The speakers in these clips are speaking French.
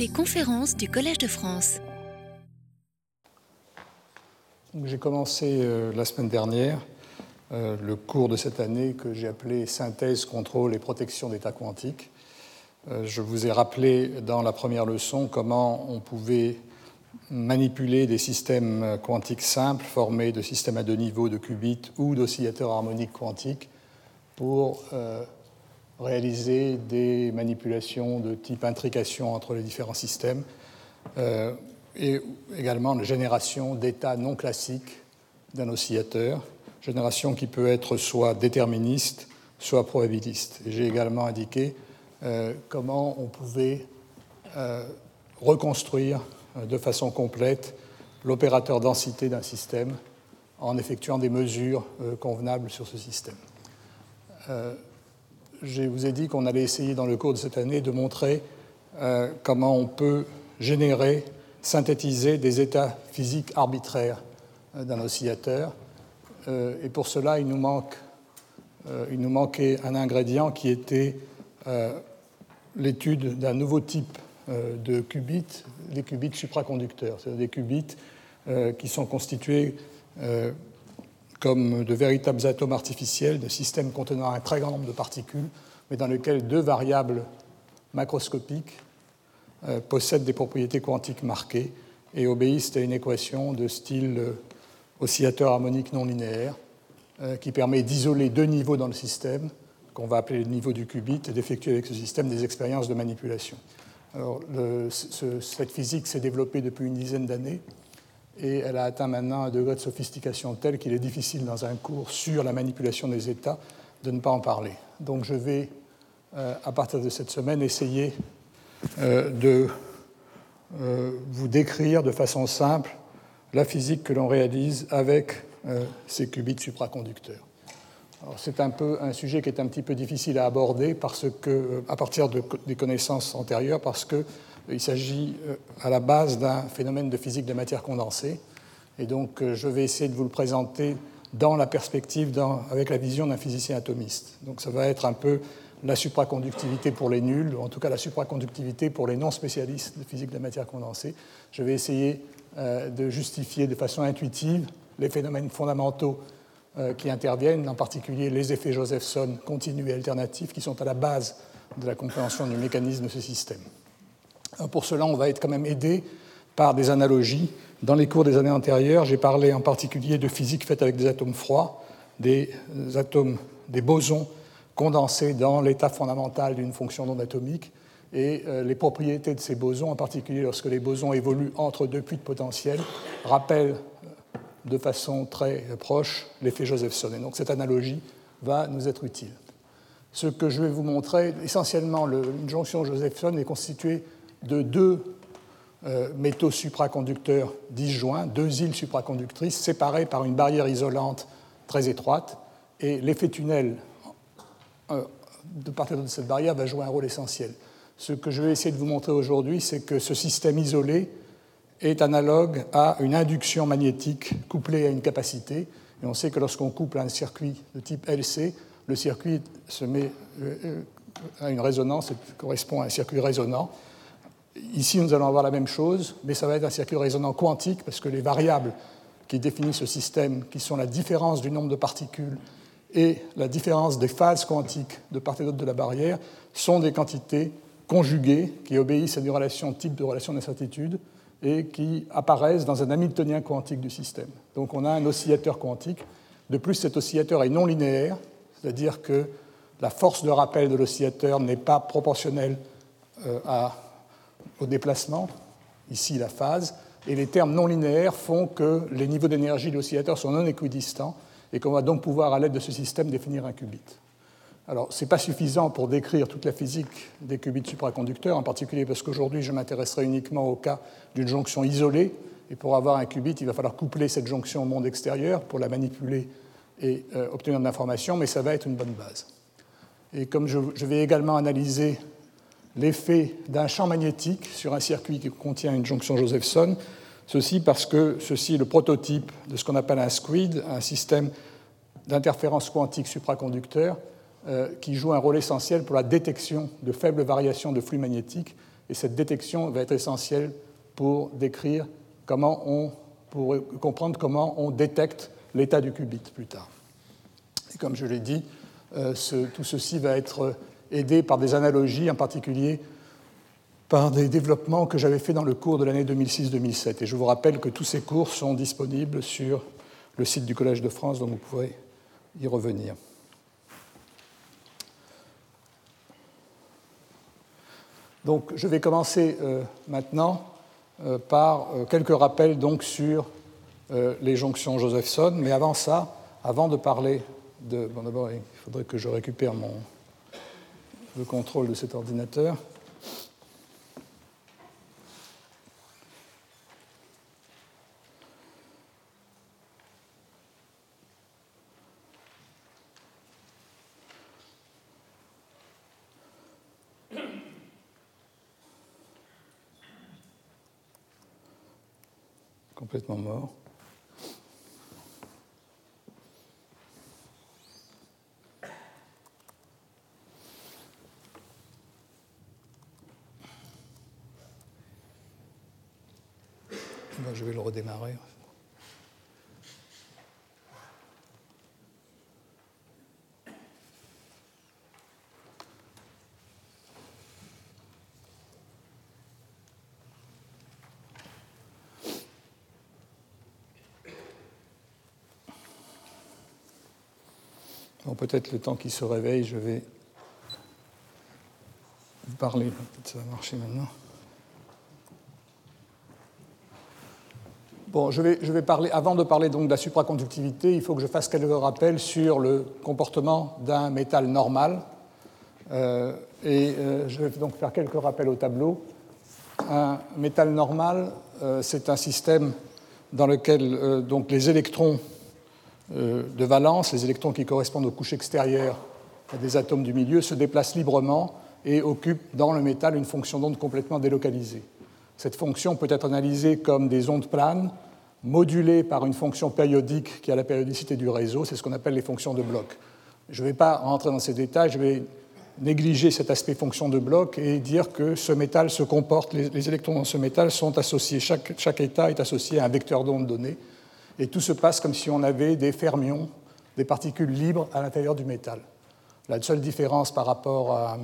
Les conférences du Collège de France. J'ai commencé euh, la semaine dernière euh, le cours de cette année que j'ai appelé Synthèse, contrôle et protection d'états quantiques. Euh, je vous ai rappelé dans la première leçon comment on pouvait manipuler des systèmes quantiques simples formés de systèmes à deux niveaux de qubits ou d'oscillateurs harmoniques quantiques pour réaliser des manipulations de type intrication entre les différents systèmes euh, et également la génération d'états non classiques d'un oscillateur, génération qui peut être soit déterministe, soit probabiliste. J'ai également indiqué euh, comment on pouvait euh, reconstruire de façon complète l'opérateur densité d'un système en effectuant des mesures convenables sur ce système je vous ai dit qu'on allait essayer dans le cours de cette année de montrer euh, comment on peut générer, synthétiser des états physiques arbitraires euh, d'un oscillateur. Euh, et pour cela, il nous, il nous manquait un ingrédient qui était l'étude d'un nouveau type de qubits, les qubits supraconducteurs, c'est-à-dire des qubits qui sont constitués comme de véritables atomes artificiels, de systèmes contenant un très grand nombre de particules, mais dans lesquels deux variables macroscopiques euh, possèdent des propriétés quantiques marquées et obéissent à une équation de style euh, oscillateur harmonique non linéaire euh, qui permet d'isoler deux niveaux dans le système, qu'on va appeler le niveau du qubit, et d'effectuer avec ce système des expériences de manipulation. Alors, cette physique s'est développée depuis une dizaine d'années et elle a atteint maintenant un degré de sophistication tel qu'il est difficile dans un cours sur la manipulation des états de ne pas en parler. Donc je vais, euh, à partir de cette semaine, essayer euh, de euh, vous décrire de façon simple la physique que l'on réalise avec ces qubits supraconducteurs. C'est un peu un sujet qui est un petit peu difficile à aborder parce que, à partir de, des connaissances antérieures, parce que il s'agit euh, à la base d'un phénomène de physique de matière condensée. Et donc, euh, je vais essayer de vous le présenter dans la perspective, avec la vision d'un physicien atomiste. Donc, ça va être un peu la supraconductivité pour les nuls, ou en tout cas la supraconductivité pour les non spécialistes de physique de la matière condensée. Je vais essayer euh, de justifier de façon intuitive les phénomènes fondamentaux qui interviennent, en particulier les effets Josephson continus et alternatifs qui sont à la base de la compréhension du mécanisme de ce système. Pour cela, on va être quand même aidé par des analogies. Dans les cours des années antérieures, j'ai parlé en particulier de physique faite avec des atomes froids, des atomes, des bosons condensés dans l'état fondamental d'une fonction non atomique et euh, les propriétés de ces bosons, en particulier lorsque les bosons évoluent entre deux puits de potentiel, rappellent euh, de façon très proche l'effet Josephson. Et donc cette analogie va nous être utile. Ce que je vais vous montrer, essentiellement, une jonction Josephson est constituée de deux euh, métaux supraconducteurs disjoints, deux îles supraconductrices séparées par une barrière isolante très étroite, et l'effet tunnel euh, de partir de cette barrière va jouer un rôle essentiel. Ce que je vais essayer de vous montrer aujourd'hui, c'est que ce système isolé est analogue à une induction magnétique couplée à une capacité. Et on sait que lorsqu'on couple un circuit de type LC, le circuit se met euh, à une résonance, correspond à un circuit résonant. Ici, nous allons avoir la même chose, mais ça va être un circuit résonant quantique, parce que les variables qui définissent ce système, qui sont la différence du nombre de particules et la différence des phases quantiques de part et d'autre de la barrière, sont des quantités conjuguées qui obéissent à une relation type de relation d'incertitude et qui apparaissent dans un Hamiltonien quantique du système. Donc on a un oscillateur quantique. De plus, cet oscillateur est non linéaire, c'est-à-dire que la force de rappel de l'oscillateur n'est pas proportionnelle euh, à au déplacement, ici la phase, et les termes non linéaires font que les niveaux d'énergie de l'oscillateur sont non équidistants et qu'on va donc pouvoir, à l'aide de ce système, définir un qubit. Alors, ce n'est pas suffisant pour décrire toute la physique des qubits supraconducteurs, en particulier parce qu'aujourd'hui, je m'intéresserai uniquement au cas d'une jonction isolée. Et pour avoir un qubit, il va falloir coupler cette jonction au monde extérieur pour la manipuler et euh, obtenir de l'information, mais ça va être une bonne base. Et comme je vais également analyser l'effet d'un champ magnétique sur un circuit qui contient une jonction Josephson. Ceci parce que ceci est le prototype de ce qu'on appelle un SQUID, un système d'interférence quantique supraconducteur euh, qui joue un rôle essentiel pour la détection de faibles variations de flux magnétiques Et cette détection va être essentielle pour décrire comment on, pour comprendre comment on détecte l'état du qubit plus tard. Et comme je l'ai dit, euh, tout ceci va être aidé par des analogies, en particulier par des développements que j'avais fait dans le cours de l'année 2006-2007. Et je vous rappelle que tous ces cours sont disponibles sur le site du Collège de France, donc vous pourrez y revenir. Donc, je vais commencer euh, maintenant euh, par euh, quelques rappels donc, sur les jonctions Josephson. Mais avant ça, avant de parler de. Bon, d'abord, il faudrait que je récupère mon, le contrôle de cet ordinateur. complètement mort. je vais le redémarrer. Peut-être le temps qu'il se réveille, je vais vous parler. Ça va marcher maintenant. Bon, je vais, je vais, parler, avant de parler donc de la supraconductivité, il faut que je fasse quelques rappels sur le comportement d'un métal normal. Euh, et euh, je vais donc faire quelques rappels au tableau. Un métal normal, euh, c'est un système dans lequel donc les électrons de valence, les électrons qui correspondent aux couches extérieures des atomes du milieu, se déplacent librement et occupent dans le métal une fonction d'onde complètement délocalisée. Cette fonction peut être analysée comme des ondes planes, modulées par une fonction périodique qui a la périodicité du réseau, c'est ce qu'on appelle les fonctions de bloc. Je ne vais pas rentrer dans ces détails, je vais négliger cet aspect fonction de bloc et dire que ce métal se comporte, les, électrons dans ce métal sont associés, chaque, chaque état est associé à un vecteur d'onde donné, et tout se passe comme si on avait des fermions, des particules libres à l'intérieur du métal. La seule différence par rapport à,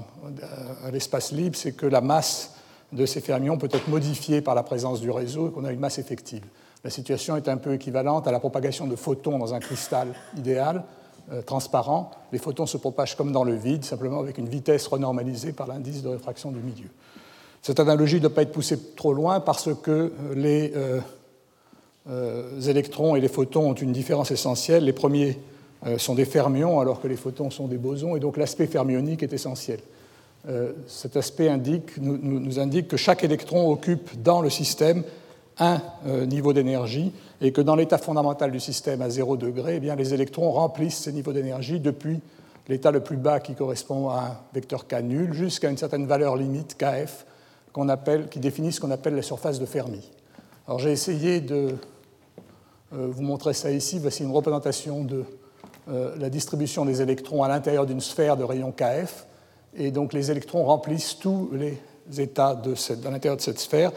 l'espace libre, c'est que la masse de ces fermions peut être modifiée par la présence du réseau et qu'on a une masse effective. La situation est un peu équivalente à la propagation de photons dans un cristal idéal, euh, transparent. Les photons se propagent comme dans le vide, simplement avec une vitesse renormalisée par l'indice de réfraction du milieu. Cette analogie ne doit pas être poussée trop loin parce que euh, euh, les électrons et les photons ont une différence essentielle. Les premiers euh, sont des fermions alors que les photons sont des bosons, et donc l'aspect fermionique est essentiel. Euh, cet aspect nous, indique que chaque électron occupe dans le système un niveau d'énergie et que dans l'état fondamental du système à 0 degré, eh bien, les électrons remplissent ces niveaux d'énergie depuis l'état le plus bas qui correspond à un vecteur K nul jusqu'à une certaine valeur limite KF qui définit ce qu'on appelle la surface de Fermi. Alors j'ai essayé de euh, vous montrer ça ici. Voici une représentation de euh, la distribution des électrons à l'intérieur d'une sphère de rayon KF. Et donc les électrons remplissent tous les états de cette, dans l'intérieur de cette sphère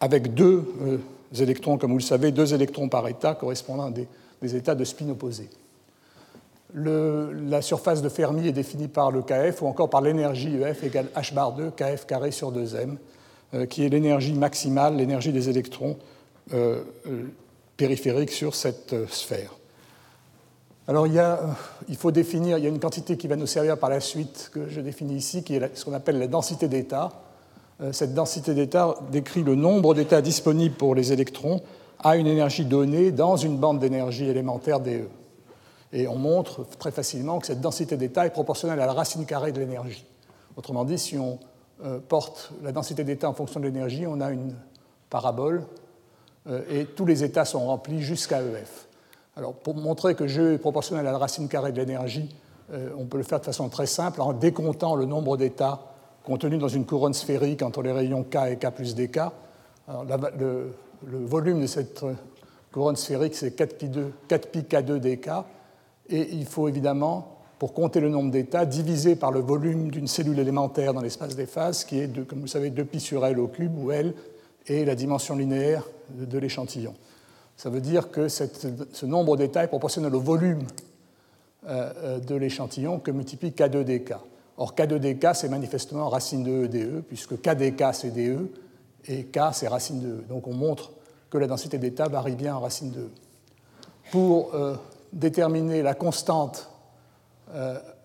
avec deux euh, électrons, comme vous le savez, deux électrons par état correspondant à des, états de spin opposés. la surface de Fermi est définie par le KF ou encore par l'énergie EF égale h bar 2 KF carré sur 2m, qui est l'énergie maximale, l'énergie des électrons périphérique sur cette euh, sphère. Alors il, y a, euh, il, faut définir, il y a une quantité qui va nous servir par la suite, que je définis ici, qui est ce qu'on appelle la densité d'état. Euh, cette densité d'état décrit le nombre d'états disponibles pour les électrons à une énergie donnée dans une bande d'énergie élémentaire DE. Et on montre très facilement que cette densité d'état est proportionnelle à la racine carrée de l'énergie. Autrement dit, si on porte la densité d'état en fonction de l'énergie, on a une parabole et tous les états sont remplis jusqu'à EF. Alors, pour montrer que G est proportionnel à la racine carrée de l'énergie, euh, on peut le faire de façon très simple en décomptant le nombre d'états contenus dans une couronne sphérique entre les rayons K et K plus dk. Le, volume de cette couronne sphérique, c'est 4pi, 4pi K2 dk, et il faut évidemment pour compter le nombre d'états divisé par le volume d'une cellule élémentaire dans l'espace des phases, qui est, de, comme vous savez, 2pi sur L au cube, où L est la dimension linéaire de, l'échantillon. Ça veut dire que ce nombre d'états est proportionnel au volume euh, euh, de l'échantillon que multiplie K2dk. Or, K2dk, c'est manifestement racine de E dE, puisque KdK, c'est dE, et K, c'est racine de E. Donc on montre que la densité d'état varie bien en racine de E. Pour euh, déterminer la constante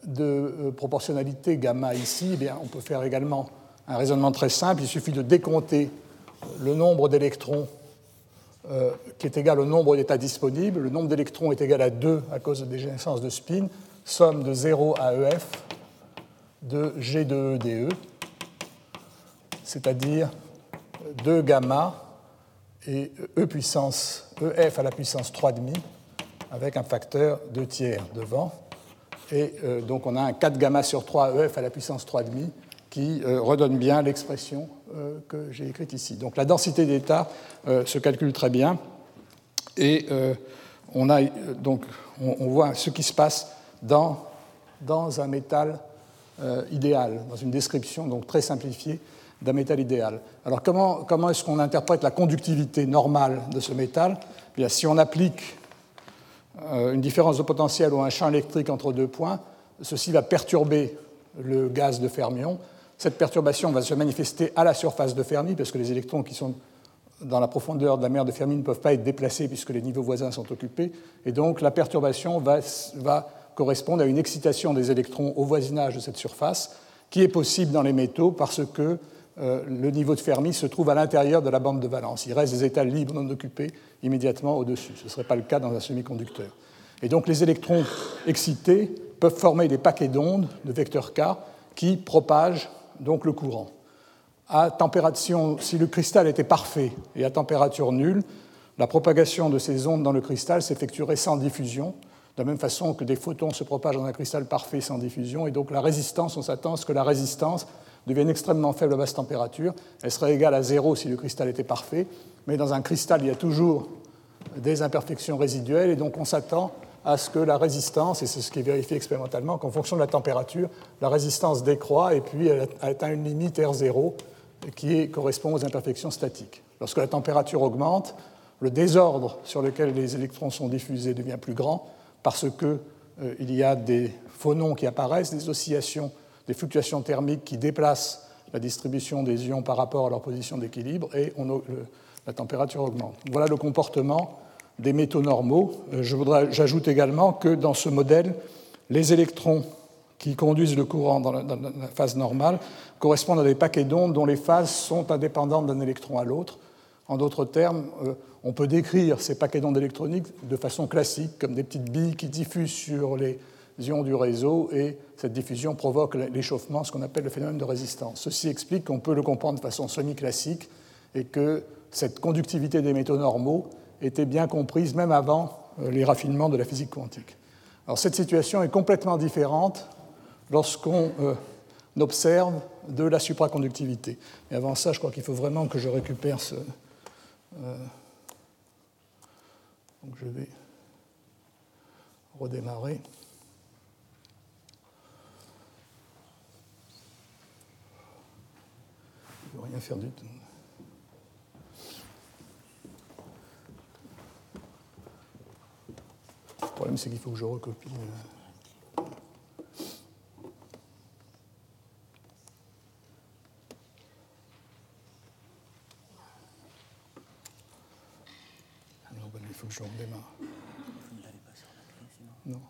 de proportionnalité gamma ici, eh bien, on peut faire également un raisonnement très simple. Il suffit de décompter le nombre d'électrons euh, qui est égal au nombre d'états disponibles. Le nombre d'électrons est égal à 2 à cause de dégénérescence de spin, somme de 0 à EF de G de E dE, c'est-à-dire 2 gamma et E EF à la puissance 3,5 avec un facteur 2 tiers devant. Et euh, donc on a un 4 gamma sur 3 EF à la puissance 3,5 qui euh, redonne bien l'expression euh, que j'ai écrite ici. Donc la densité d'état se calcule très bien. Et on, a, donc, on, voit ce qui se passe dans, dans un métal idéal, dans une description donc très simplifiée d'un métal idéal. Alors comment, comment est-ce qu'on interprète la conductivité normale de ce métal? Eh Bien, Si on applique euh, une différence de potentiel ou un champ électrique entre deux points, ceci va perturber le gaz de fermion. Cette perturbation va se manifester à la surface de Fermi, parce que les électrons qui sont dans la profondeur de la mer de Fermi ne peuvent pas être déplacés puisque les niveaux voisins sont occupés. Et donc la perturbation va, correspondre à une excitation des électrons au voisinage de cette surface, qui est possible dans les métaux parce que euh, le niveau de Fermi se trouve à l'intérieur de la bande de valence. Il reste des états libres non occupés immédiatement au-dessus. Ce ne serait pas le cas dans un semi-conducteur. Et donc les électrons excités peuvent former des paquets d'ondes de vecteur K qui propagent donc le courant. À température, si le cristal était parfait et à température nulle, la propagation de ces ondes dans le cristal s'effectuerait sans diffusion, de la même façon que des photons se propagent dans un cristal parfait sans diffusion. Et donc la résistance, on s'attend à ce que la résistance devienne extrêmement faible à basse température. Elle serait égale à zéro si le cristal était parfait, mais dans un cristal, il y a toujours des imperfections résiduelles, et donc on s'attend à ce que la résistance, et c'est ce qui est vérifié expérimentalement, qu'en fonction de la température, la résistance décroît et puis elle atteint une limite R0 qui correspond aux imperfections statiques. Lorsque la température augmente, le désordre sur lequel les électrons sont diffusés devient plus grand parce qu'il euh, y a des phonons qui apparaissent, des oscillations des fluctuations thermiques qui déplacent la distribution des ions par rapport à leur position d'équilibre et la température augmente. Voilà le comportement des métaux normaux. Euh, j'ajoute également que dans ce modèle, les électrons qui conduisent le courant dans la, phase normale correspondent à des paquets d'ondes dont les phases sont indépendantes d'un électron à l'autre. En d'autres termes, euh, on peut décrire ces paquets d'ondes électroniques de façon classique, comme des petites billes qui diffusent sur les ions du réseau et cette diffusion provoque l'échauffement, ce qu'on appelle le phénomène de résistance. Ceci explique qu'on peut le comprendre de façon semi-classique et que cette conductivité des métaux normaux était bien comprise même avant euh, les raffinements de la physique quantique. Alors cette situation est complètement différente lorsqu'on euh, observe de la supraconductivité. Et avant ça, je crois qu'il faut vraiment que je récupère ce... Euh, donc je vais redémarrer. rien faire du tout. Le problème, c'est qu'il faut que je recopie. Euh. Alors, ben, il faut que je redémarre. Non.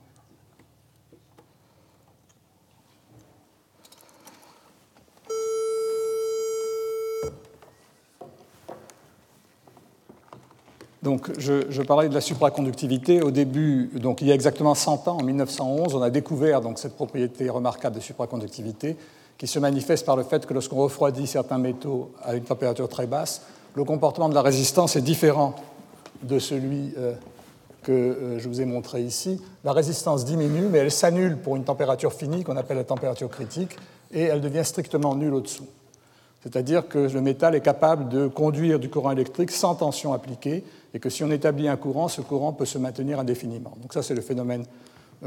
Donc, je, parlais de la supraconductivité. Au début, donc il y a exactement 100 ans, en 1911, on a découvert cette propriété remarquable de supraconductivité qui se manifeste par le fait que lorsqu'on refroidit certains métaux à une température très basse, le comportement de la résistance est différent de celui euh, que euh, je vous ai montré ici. La résistance diminue, mais elle s'annule pour une température finie qu'on appelle la température critique, et elle devient strictement nulle au-dessous. C'est-à-dire que le métal est capable de conduire du courant électrique sans tension appliquée, et que si on établit un courant, ce courant peut se maintenir indéfiniment. Donc ça, c'est le phénomène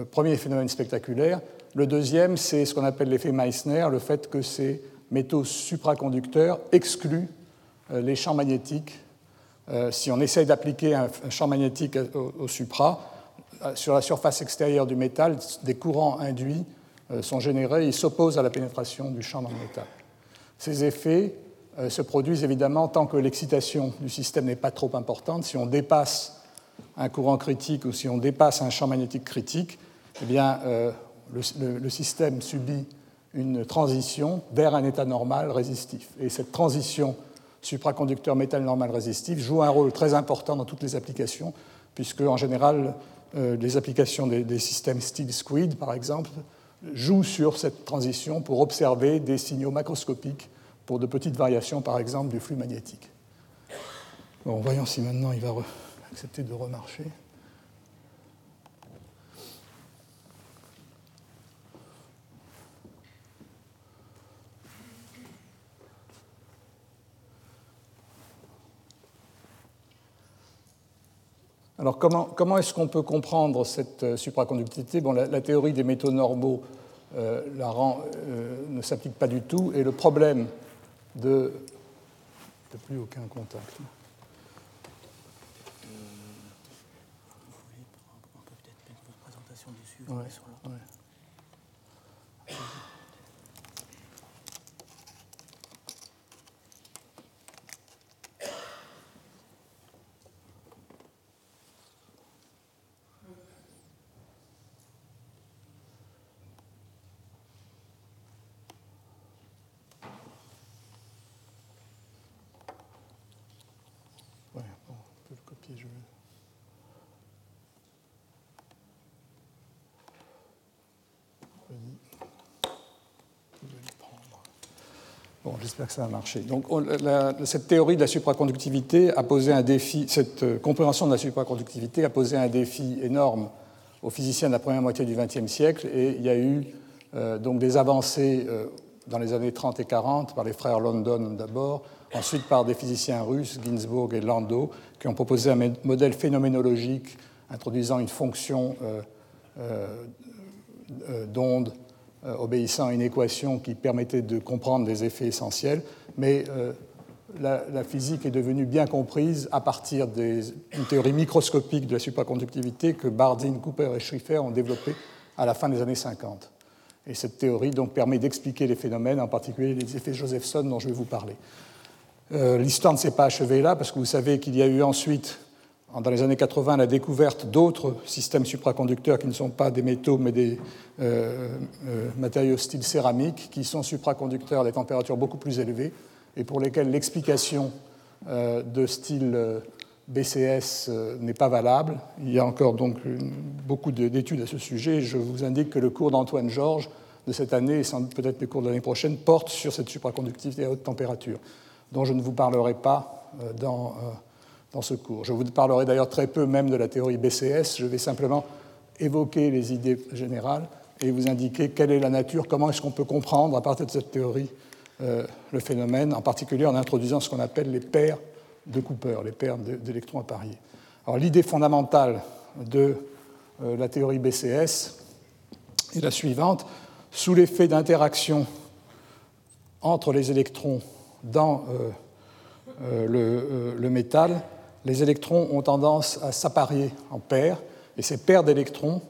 premier phénomène spectaculaire. Le deuxième, c'est ce qu'on appelle l'effet Meissner, le fait que ces métaux supraconducteurs excluent les champs magnétiques. Si on essaye d'appliquer un champ magnétique au supra, sur la surface extérieure du métal, des courants induits sont générés, ils s'opposent à la pénétration du champ dans le métal. Ces effets euh, se produisent évidemment tant que l'excitation du système n'est pas trop importante. Si on dépasse un courant critique ou si on dépasse un champ magnétique critique, eh bien, euh, le, système subit une transition vers un état normal résistif. Et cette transition supraconducteur métal normal résistif joue un rôle très important dans toutes les applications, puisque en général, euh, les applications des, systèmes steel squid, par exemple, jouent sur cette transition pour observer des signaux macroscopiques pour de petites variations, par exemple, du flux magnétique. Bon, voyons si maintenant il va accepter de remarcher. Alors comment, comment est-ce qu'on peut comprendre cette euh, supraconductivité? Bon, la, théorie des métaux normaux euh, la rend, euh, ne s'applique pas du tout. Et le problème de, de plus aucun contact. Euh, on peut peut-être mettre une présentation dessus. Ouais, sur le... ouais. Bon, j'espère que ça va marcher. Donc, cette théorie de la supraconductivité a posé un défi, cette euh, compréhension de la supraconductivité a posé un défi énorme aux physiciens de la première moitié du XXe siècle, et il y a eu euh, donc des avancées euh, dans les années 30 et 40 par les frères London d'abord, ensuite par des physiciens russes, Ginzburg et Landau, qui ont proposé un modèle phénoménologique introduisant une fonction d'onde euh, obéissant à une équation qui permettait de comprendre des effets essentiels, mais euh, la, physique est devenue bien comprise à partir d'une théorie microscopique de la supraconductivité que Bardeen, Cooper et Schrieffer ont développée à la fin des années 50. Et cette théorie donc permet d'expliquer les phénomènes, en particulier les effets Josephson dont je vais vous parler. Euh, l'histoire ne s'est pas achevée là, parce que vous savez qu'il y a eu ensuite dans les années 80 la découverte d'autres systèmes supraconducteurs qui ne sont pas des métaux mais des euh, euh, matériaux style céramique qui sont supraconducteurs à des températures beaucoup plus élevées et pour lesquels l'explication euh, de style BCS n'est pas valable. Il y a encore donc beaucoup d'études à ce sujet. Je vous indique que le cours d'Antoine Georges de cette année et peut-être les cours de l'année prochaine porte sur cette supraconductivité à haute température, dont je ne vous parlerai pas dans Je vous parlerai d'ailleurs très peu même de la théorie BCS, je vais simplement évoquer les idées générales et vous indiquer quelle est la nature, comment est-ce qu'on peut comprendre à partir de cette théorie euh, le phénomène, en particulier en introduisant ce qu'on appelle les paires de Cooper, les paires d'électrons appariés. Alors l'idée fondamentale de euh, la théorie BCS est la suivante. Sous l'effet d'interaction entre les électrons dans euh, le métal, les électrons ont tendance à s'apparier en paires, et ces paires d'électrons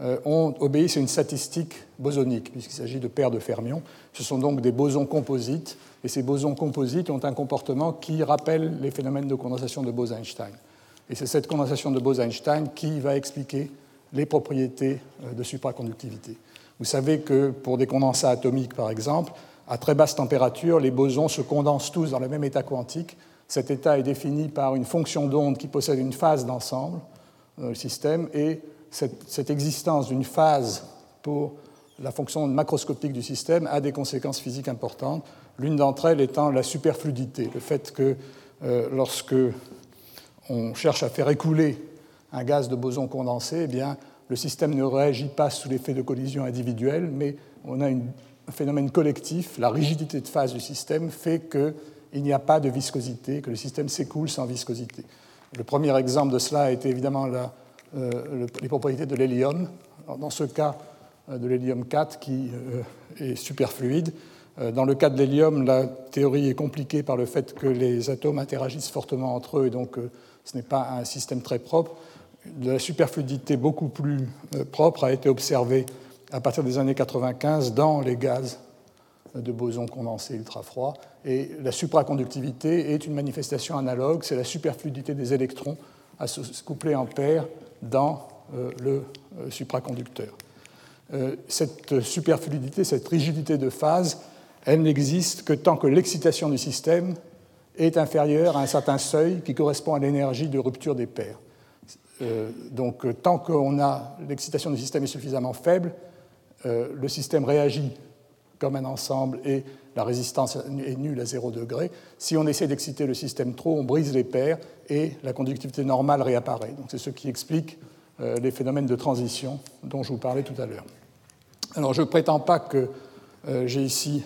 euh, obéissent à une statistique bosonique, puisqu'il s'agit de paires de fermions. Ce sont donc des bosons composites, et ces bosons composites ont un comportement qui rappelle les phénomènes de condensation de Bose-Einstein. Et c'est cette condensation de Bose-Einstein qui va expliquer les propriétés euh, de supraconductivité. Vous savez que pour des condensats atomiques, par exemple, à très basse température, les bosons se condensent tous dans le même état quantique, cet état est défini par une fonction d'onde qui possède une phase d'ensemble dans le système et cette, existence d'une phase pour la fonction macroscopique du système a des conséquences physiques importantes. L'une d'entre elles étant la superfluidité, le fait que euh, lorsque on cherche à faire écouler un gaz de boson condensé, eh bien, le système ne réagit pas sous l'effet de collision individuelle, mais on a un phénomène collectif. La rigidité de phase du système fait que il n'y a pas de viscosité, que le système s'écoule sans viscosité. Le premier exemple de cela a été évidemment la, les propriétés de l'hélium. Dans ce cas, de l'hélium 4 qui est superfluide. Dans le cas de l'hélium, la théorie est compliquée par le fait que les atomes interagissent fortement entre eux et donc ce n'est pas un système très propre. La superfluidité beaucoup plus propre a été observée à partir des années 95 dans les gaz de boson condensé ultra-froid. Et la supraconductivité est une manifestation analogue, c'est la superfluidité des électrons à se coupler en paire dans euh, le euh, supraconducteur. Euh, cette superfluidité, cette rigidité de phase, elle n'existe que tant que l'excitation du système est inférieure à un certain seuil qui correspond à l'énergie de rupture des paires. donc tant a l'excitation du système est suffisamment faible, le système réagit comme un ensemble et la résistance est nulle à 0 degré. Si on essaie d'exciter le système trop, on brise les paires et la conductivité normale réapparaît. C'est ce qui explique euh, les phénomènes de transition dont je vous parlais tout à l'heure. Alors je ne prétends pas que euh, j'ai ici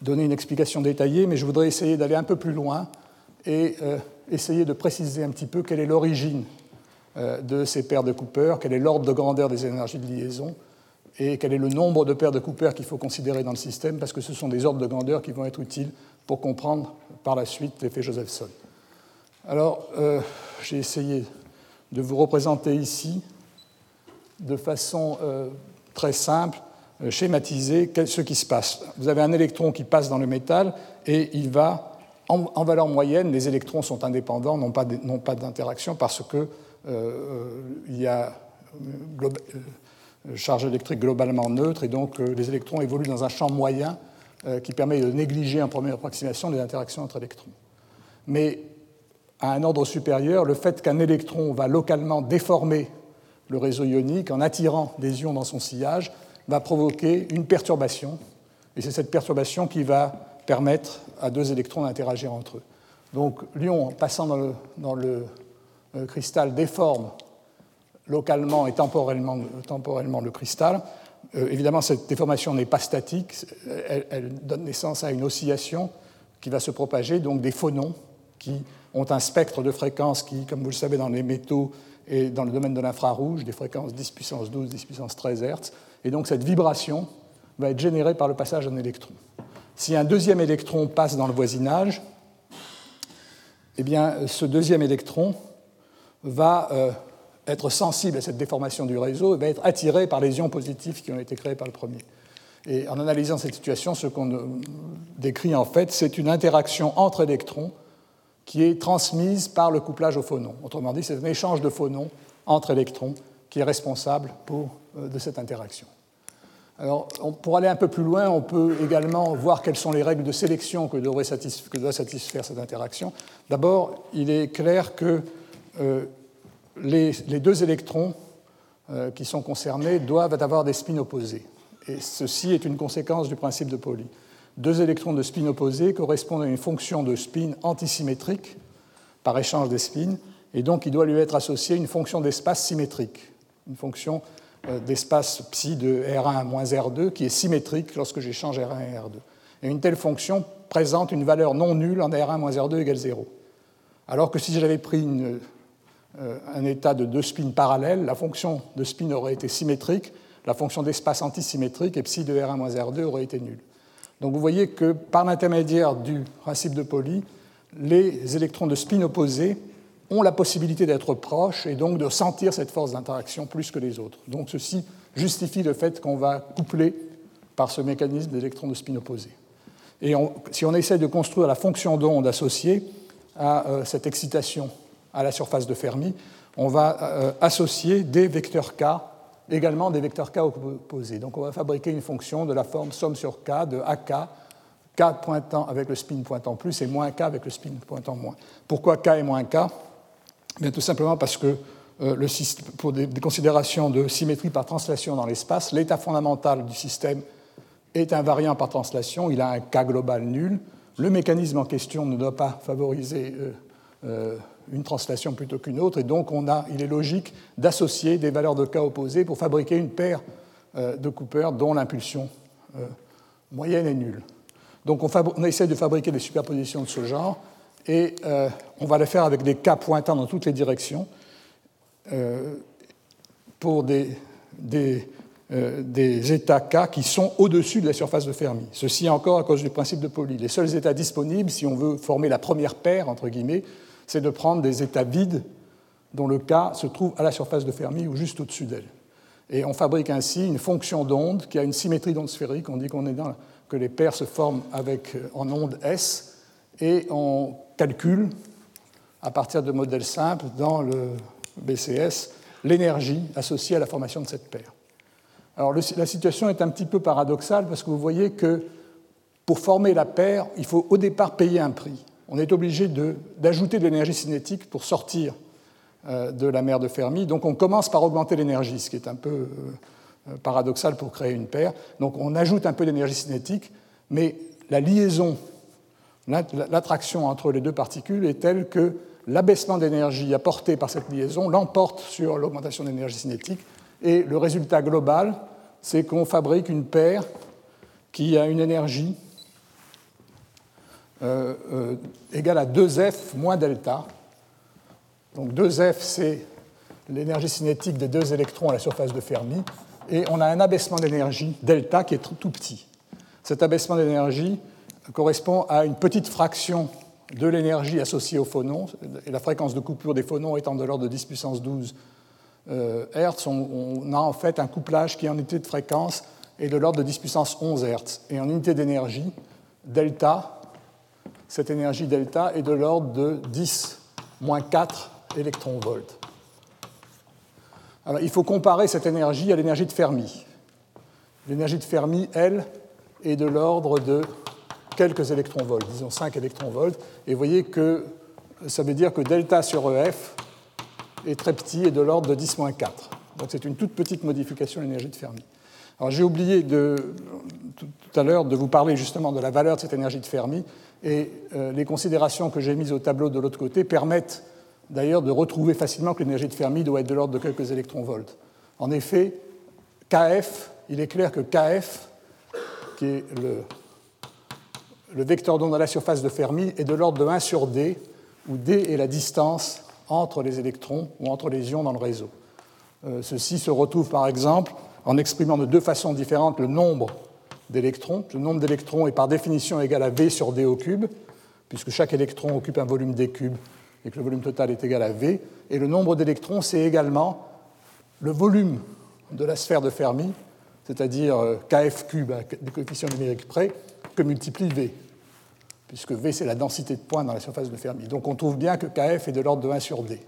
donné une explication détaillée, mais je voudrais essayer d'aller un peu plus loin et euh, essayer de préciser un petit peu quelle est l'origine de ces paires de Cooper, quel est l'ordre de grandeur des énergies de liaison, et quel est le nombre de paires de Cooper qu'il faut considérer dans le système, parce que ce sont des ordres de grandeur qui vont être utiles pour comprendre par la suite l'effet Josephson. Alors, euh, j'ai essayé de vous représenter ici, de façon euh, très simple, euh, schématiser ce qui se passe. Vous avez un électron qui passe dans le métal et il va, en, valeur moyenne, les électrons sont indépendants, n'ont pas d'interaction parce qu'il il y a charge électrique globalement neutre, et donc euh, les électrons évoluent dans un champ moyen euh, qui permet de négliger en première approximation les interactions entre électrons. Mais à un ordre supérieur, le fait qu'un électron va localement déformer le réseau ionique en attirant des ions dans son sillage va provoquer une perturbation, et c'est cette perturbation qui va permettre à deux électrons d'interagir entre eux. Donc l'ion passant dans le, dans le euh, cristal déforme localement et temporellement, le cristal. Euh, évidemment, cette déformation n'est pas statique, elle, donne naissance à une oscillation qui va se propager, donc des phonons qui ont un spectre de fréquences qui, comme vous le savez, dans les métaux et dans le domaine de l'infrarouge, des fréquences 10 puissance 12, 10 puissance 13 Hz. Et donc cette vibration va être générée par le passage d'un électron. Si un deuxième électron passe dans le voisinage, eh bien, ce deuxième électron va euh, être sensible à cette déformation du réseau va être attiré par les ions positifs qui ont été créés par le premier. Et en analysant cette situation, ce qu'on décrit en fait, c'est une interaction entre électrons qui est transmise par le couplage au phonon. Autrement dit, c'est un échange de phonons entre électrons qui est responsable euh, de cette interaction. Alors, pour aller un peu plus loin, on peut également voir quelles sont les règles de sélection que doit satisfaire cette interaction. D'abord, il est clair que euh, les, deux électrons euh, qui sont concernés doivent avoir des spins opposés. Et ceci est une conséquence du principe de Pauli. Deux électrons de spin opposés correspondent à une fonction de spin antisymétrique par échange des spins, et donc il doit lui être associé une fonction d'espace symétrique, une fonction euh, d'espace psi de R1 moins R2 qui est symétrique lorsque j'échange R1 et R2. Et une telle fonction présente une valeur non nulle en R1 moins R2 égale 0. Alors que si j'avais pris une un état de deux spins parallèles, la fonction de spin aurait été symétrique, la fonction d'espace antisymétrique et psi de R1 moins R2 aurait été nulle. Donc vous voyez que par l'intermédiaire du principe de Pauli, les électrons de spin opposés ont la possibilité d'être proches et donc de sentir cette force d'interaction plus que les autres. Donc ceci justifie le fait qu'on va coupler par ce mécanisme d'électrons de spin opposés. Et si on essaie de construire la fonction d'onde associée à euh, cette excitation à la surface de Fermi, on va euh, associer des vecteurs k, également des vecteurs k opposés. Donc on va fabriquer une fonction de la forme somme sur k de ak, k pointant avec le spin pointant plus et moins k avec le spin pointant moins. Pourquoi k et moins k? Bien, Tout simplement parce que euh, le, pour des, considérations de symétrie par translation dans l'espace, l'état fondamental du système est invariant par translation, il a un k global nul. Le mécanisme en question ne doit pas favoriser euh, une translation plutôt qu'une autre, et donc on a, il est logique d'associer des valeurs de k opposées pour fabriquer une paire euh, de Cooper dont l'impulsion euh, moyenne est nulle. Donc on, essaie de fabriquer des superpositions de ce genre, et euh, on va les faire avec des k pointant dans toutes les directions. pour des, états K qui sont au-dessus de la surface de Fermi. Ceci encore à cause du principe de Pauli. Les seuls états disponibles, si on veut former la première paire, entre guillemets, c'est de prendre des états vides dont le K se trouve à la surface de Fermi ou juste au-dessus d'elle. Et on fabrique ainsi une fonction d'onde qui a une symétrie d'onde sphérique. On dit qu'on est que les paires se forment avec, euh, en onde S et on calcule à partir de modèles simples dans le BCS l'énergie associée à la formation de cette paire. Alors la situation est un petit peu paradoxale parce que vous voyez que pour former la paire, il faut au départ payer un prix. On est obligé d'ajouter de, l'énergie cinétique pour sortir euh, de la mer de Fermi. Donc on commence par augmenter l'énergie, ce qui est un peu euh, paradoxal pour créer une paire. Donc on ajoute un peu d'énergie cinétique, mais la liaison, l'attraction entre les deux particules est telle que l'abaissement d'énergie apporté par cette liaison l'emporte sur l'augmentation d'énergie cinétique. Et le résultat global, c'est qu'on fabrique une paire qui a une énergie euh, égale à 2F moins delta, donc 2F, c'est l'énergie cinétique des deux électrons à la surface de Fermi, et on a un abaissement d'énergie, delta, qui est tout petit. Cet abaissement d'énergie correspond à une petite fraction de l'énergie associée aux phonons, et la fréquence de coupure des phonons étant de l'ordre de 10 puissance 12 euh, Hz, on, a en fait un couplage qui en unité de fréquence est de l'ordre de 10 puissance 11 Hz. Et en unité d'énergie, delta, cette énergie delta est de l'ordre de 10 moins 4 électronvolts. Alors, il faut comparer cette énergie à l'énergie de Fermi. L'énergie de Fermi, elle, est de l'ordre de quelques électronvolts, disons 5 électronvolts. Et vous voyez que ça veut dire que delta sur EF est très petit et de l'ordre de 10-4. Donc c'est une toute petite modification de l'énergie de Fermi. Alors j'ai oublié de, tout à l'heure de vous parler justement de la valeur de cette énergie de Fermi, et euh, les considérations que j'ai mises au tableau de l'autre côté permettent d'ailleurs de retrouver facilement que l'énergie de Fermi doit être de l'ordre de quelques électronvolts. En effet, KF, il est clair que KF, qui est le, vecteur d'onde à la surface de Fermi, est de l'ordre de 1 sur D, où D est la distance entre les électrons ou entre les ions dans le réseau. Euh, ceci se retrouve par exemple en exprimant de deux façons différentes le nombre d'électrons. Le nombre d'électrons est par définition égal à V sur D au cube, puisque chaque électron occupe un volume D cube et que le volume total est égal à V. Et le nombre d'électrons, c'est également le volume de la sphère de Fermi, c'est-à-dire euh, kf cube à des coefficients numériques près, que multiplie V, puisque V, c'est la densité de points dans la surface de Fermi. Donc on trouve bien que kf est de l'ordre de 1 sur D.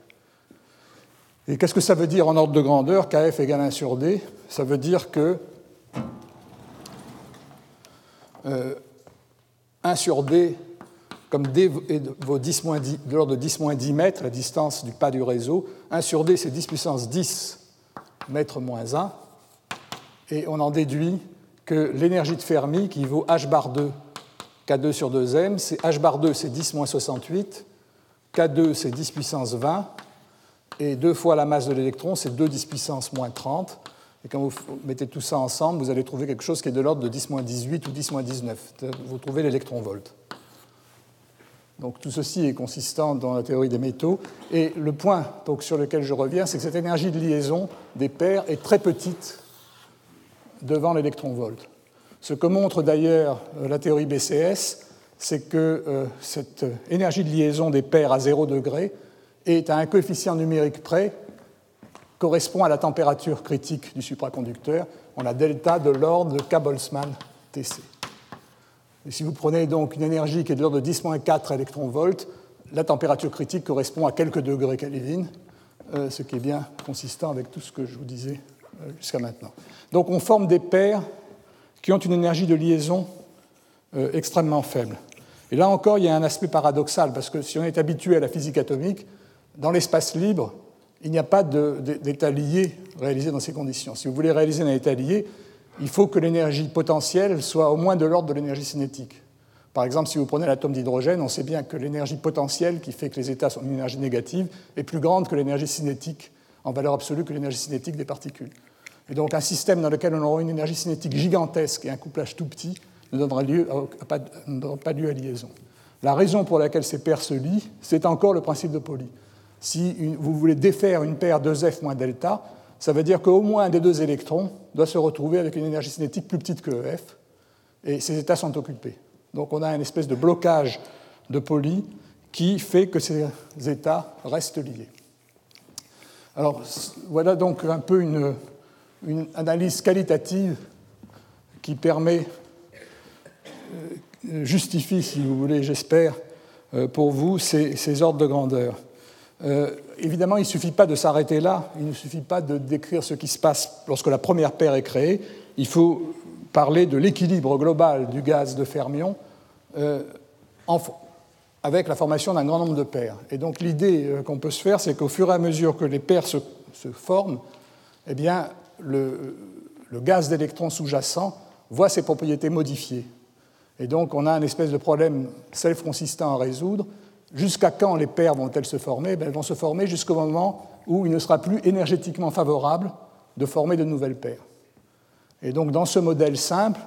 Et qu'est-ce que ça veut dire en ordre de grandeur, kf égale 1 sur D? Ça veut dire que 1 euh, sur D comme D vaut 10 de l'ordre de 10 moins 10 mètres, la distance du pas du réseau, 1 sur D, c'est 10 puissance 10 mètres moins 1. Et on en déduit que l'énergie de Fermi, qui vaut H bar 2, K2 sur 2m, c'est H bar 2, c'est 10 moins 68, K2, c'est 10 puissance 20, et deux fois la masse de l'électron, c'est 2 10 puissance moins 30. Et quand vous mettez tout ça ensemble, vous allez trouver quelque chose qui est de l'ordre de 10 moins 18 ou 10 moins 19. Vous trouvez l'électron-volt. Donc tout ceci est consistant dans la théorie des métaux. Et le point sur lequel je reviens, c'est que cette énergie de liaison des paires est très petite devant l'électron-volt. Ce que montre d'ailleurs euh, la théorie BCS, c'est que euh, cette énergie de liaison des paires à 0 degré est à un coefficient numérique près correspond à la température critique du supraconducteur. On a delta de l'ordre de K-Boltzmann TC. Et si vous prenez donc une énergie qui est de l'ordre de 10-4 électronvolts, la température critique correspond à quelques degrés Kelvin, euh, ce qui est bien consistant avec tout ce que je vous disais euh, jusqu'à maintenant. Donc on forme des paires qui ont une énergie de liaison euh, extrêmement faible. Et là encore, il y a un aspect paradoxal, parce que si on est habitué à la physique atomique, dans l'espace libre, il n'y a pas d'état lié réalisé dans ces conditions. Si vous voulez réaliser un état lié, il faut que l'énergie potentielle soit au moins de l'ordre de l'énergie cinétique. Par exemple, si vous prenez l'atome d'hydrogène, on sait bien que l'énergie potentielle, qui fait que les états sont une énergie négative, est plus grande que l'énergie cinétique, en valeur absolue, que l'énergie cinétique des particules. Et donc un système dans lequel on aura une énergie cinétique gigantesque et un couplage tout petit ne donnera, pas, pas lieu à liaison. La raison pour laquelle ces paires se lient, c'est encore le principe de Pauli. Si vous voulez défaire une paire 2F moins delta, ça veut dire qu'au moins un des deux électrons doit se retrouver avec une énergie cinétique plus petite que EF, et ces états sont occupés. Donc on a une espèce de blocage de poli qui fait que ces états restent liés. Alors voilà donc un peu une, analyse qualitative qui permet, euh, justifie, si vous voulez, j'espère, euh, pour vous ces, ordres de grandeur. Euh, évidemment, il ne suffit pas de s'arrêter là, il ne suffit pas de décrire ce qui se passe lorsque la première paire est créée, il faut parler de l'équilibre global du gaz de fermion avec la formation d'un grand nombre de paires. Et donc l'idée euh, qu'on peut se faire, c'est qu'au fur et à mesure que les paires se, forment, eh bien, le, gaz d'électrons sous-jacent voit ses propriétés modifiées. Et donc on a un espèce de problème self-consistant à résoudre. Jusqu'à quand les paires vont-elles se former? Ben, Elles vont se former jusqu'au moment où il ne sera plus énergétiquement favorable de former de nouvelles paires. Et donc dans ce modèle simple,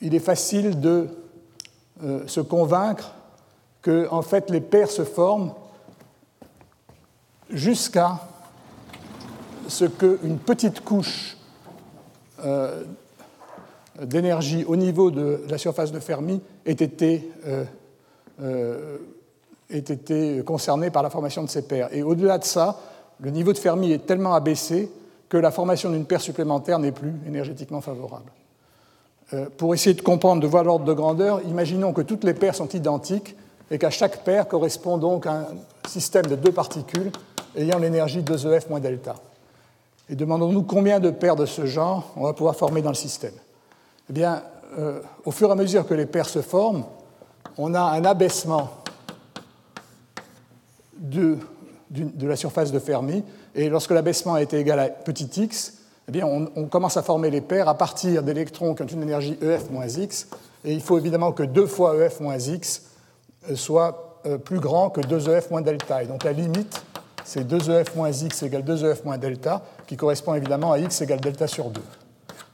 il est facile de euh, se convaincre que en fait, les paires se forment jusqu'à ce qu'une petite couche euh, d'énergie au niveau de la surface de Fermi ait été, euh, euh, ait été concernée par la formation de ces paires. Et au-delà de ça, le niveau de Fermi est tellement abaissé que la formation d'une paire supplémentaire n'est plus énergétiquement favorable. pour essayer de comprendre, de voir l'ordre de grandeur, imaginons que toutes les paires sont identiques et qu'à chaque paire correspond donc un système de deux particules ayant l'énergie 2EF moins delta. Et demandons-nous combien de paires de ce genre on va pouvoir former dans le système. Eh bien, euh, au fur et à mesure que les paires se forment, on a un abaissement de, la surface de Fermi, et lorsque l'abaissement est égal à petit x, eh bien, on, commence à former les paires à partir d'électrons qui ont une énergie EF moins x, et il faut évidemment que 2 fois EF moins x soit euh, plus grand que 2EF moins delta. Et donc la limite, c'est 2EF moins x égale 2EF moins delta, qui correspond évidemment à x égale delta sur 2.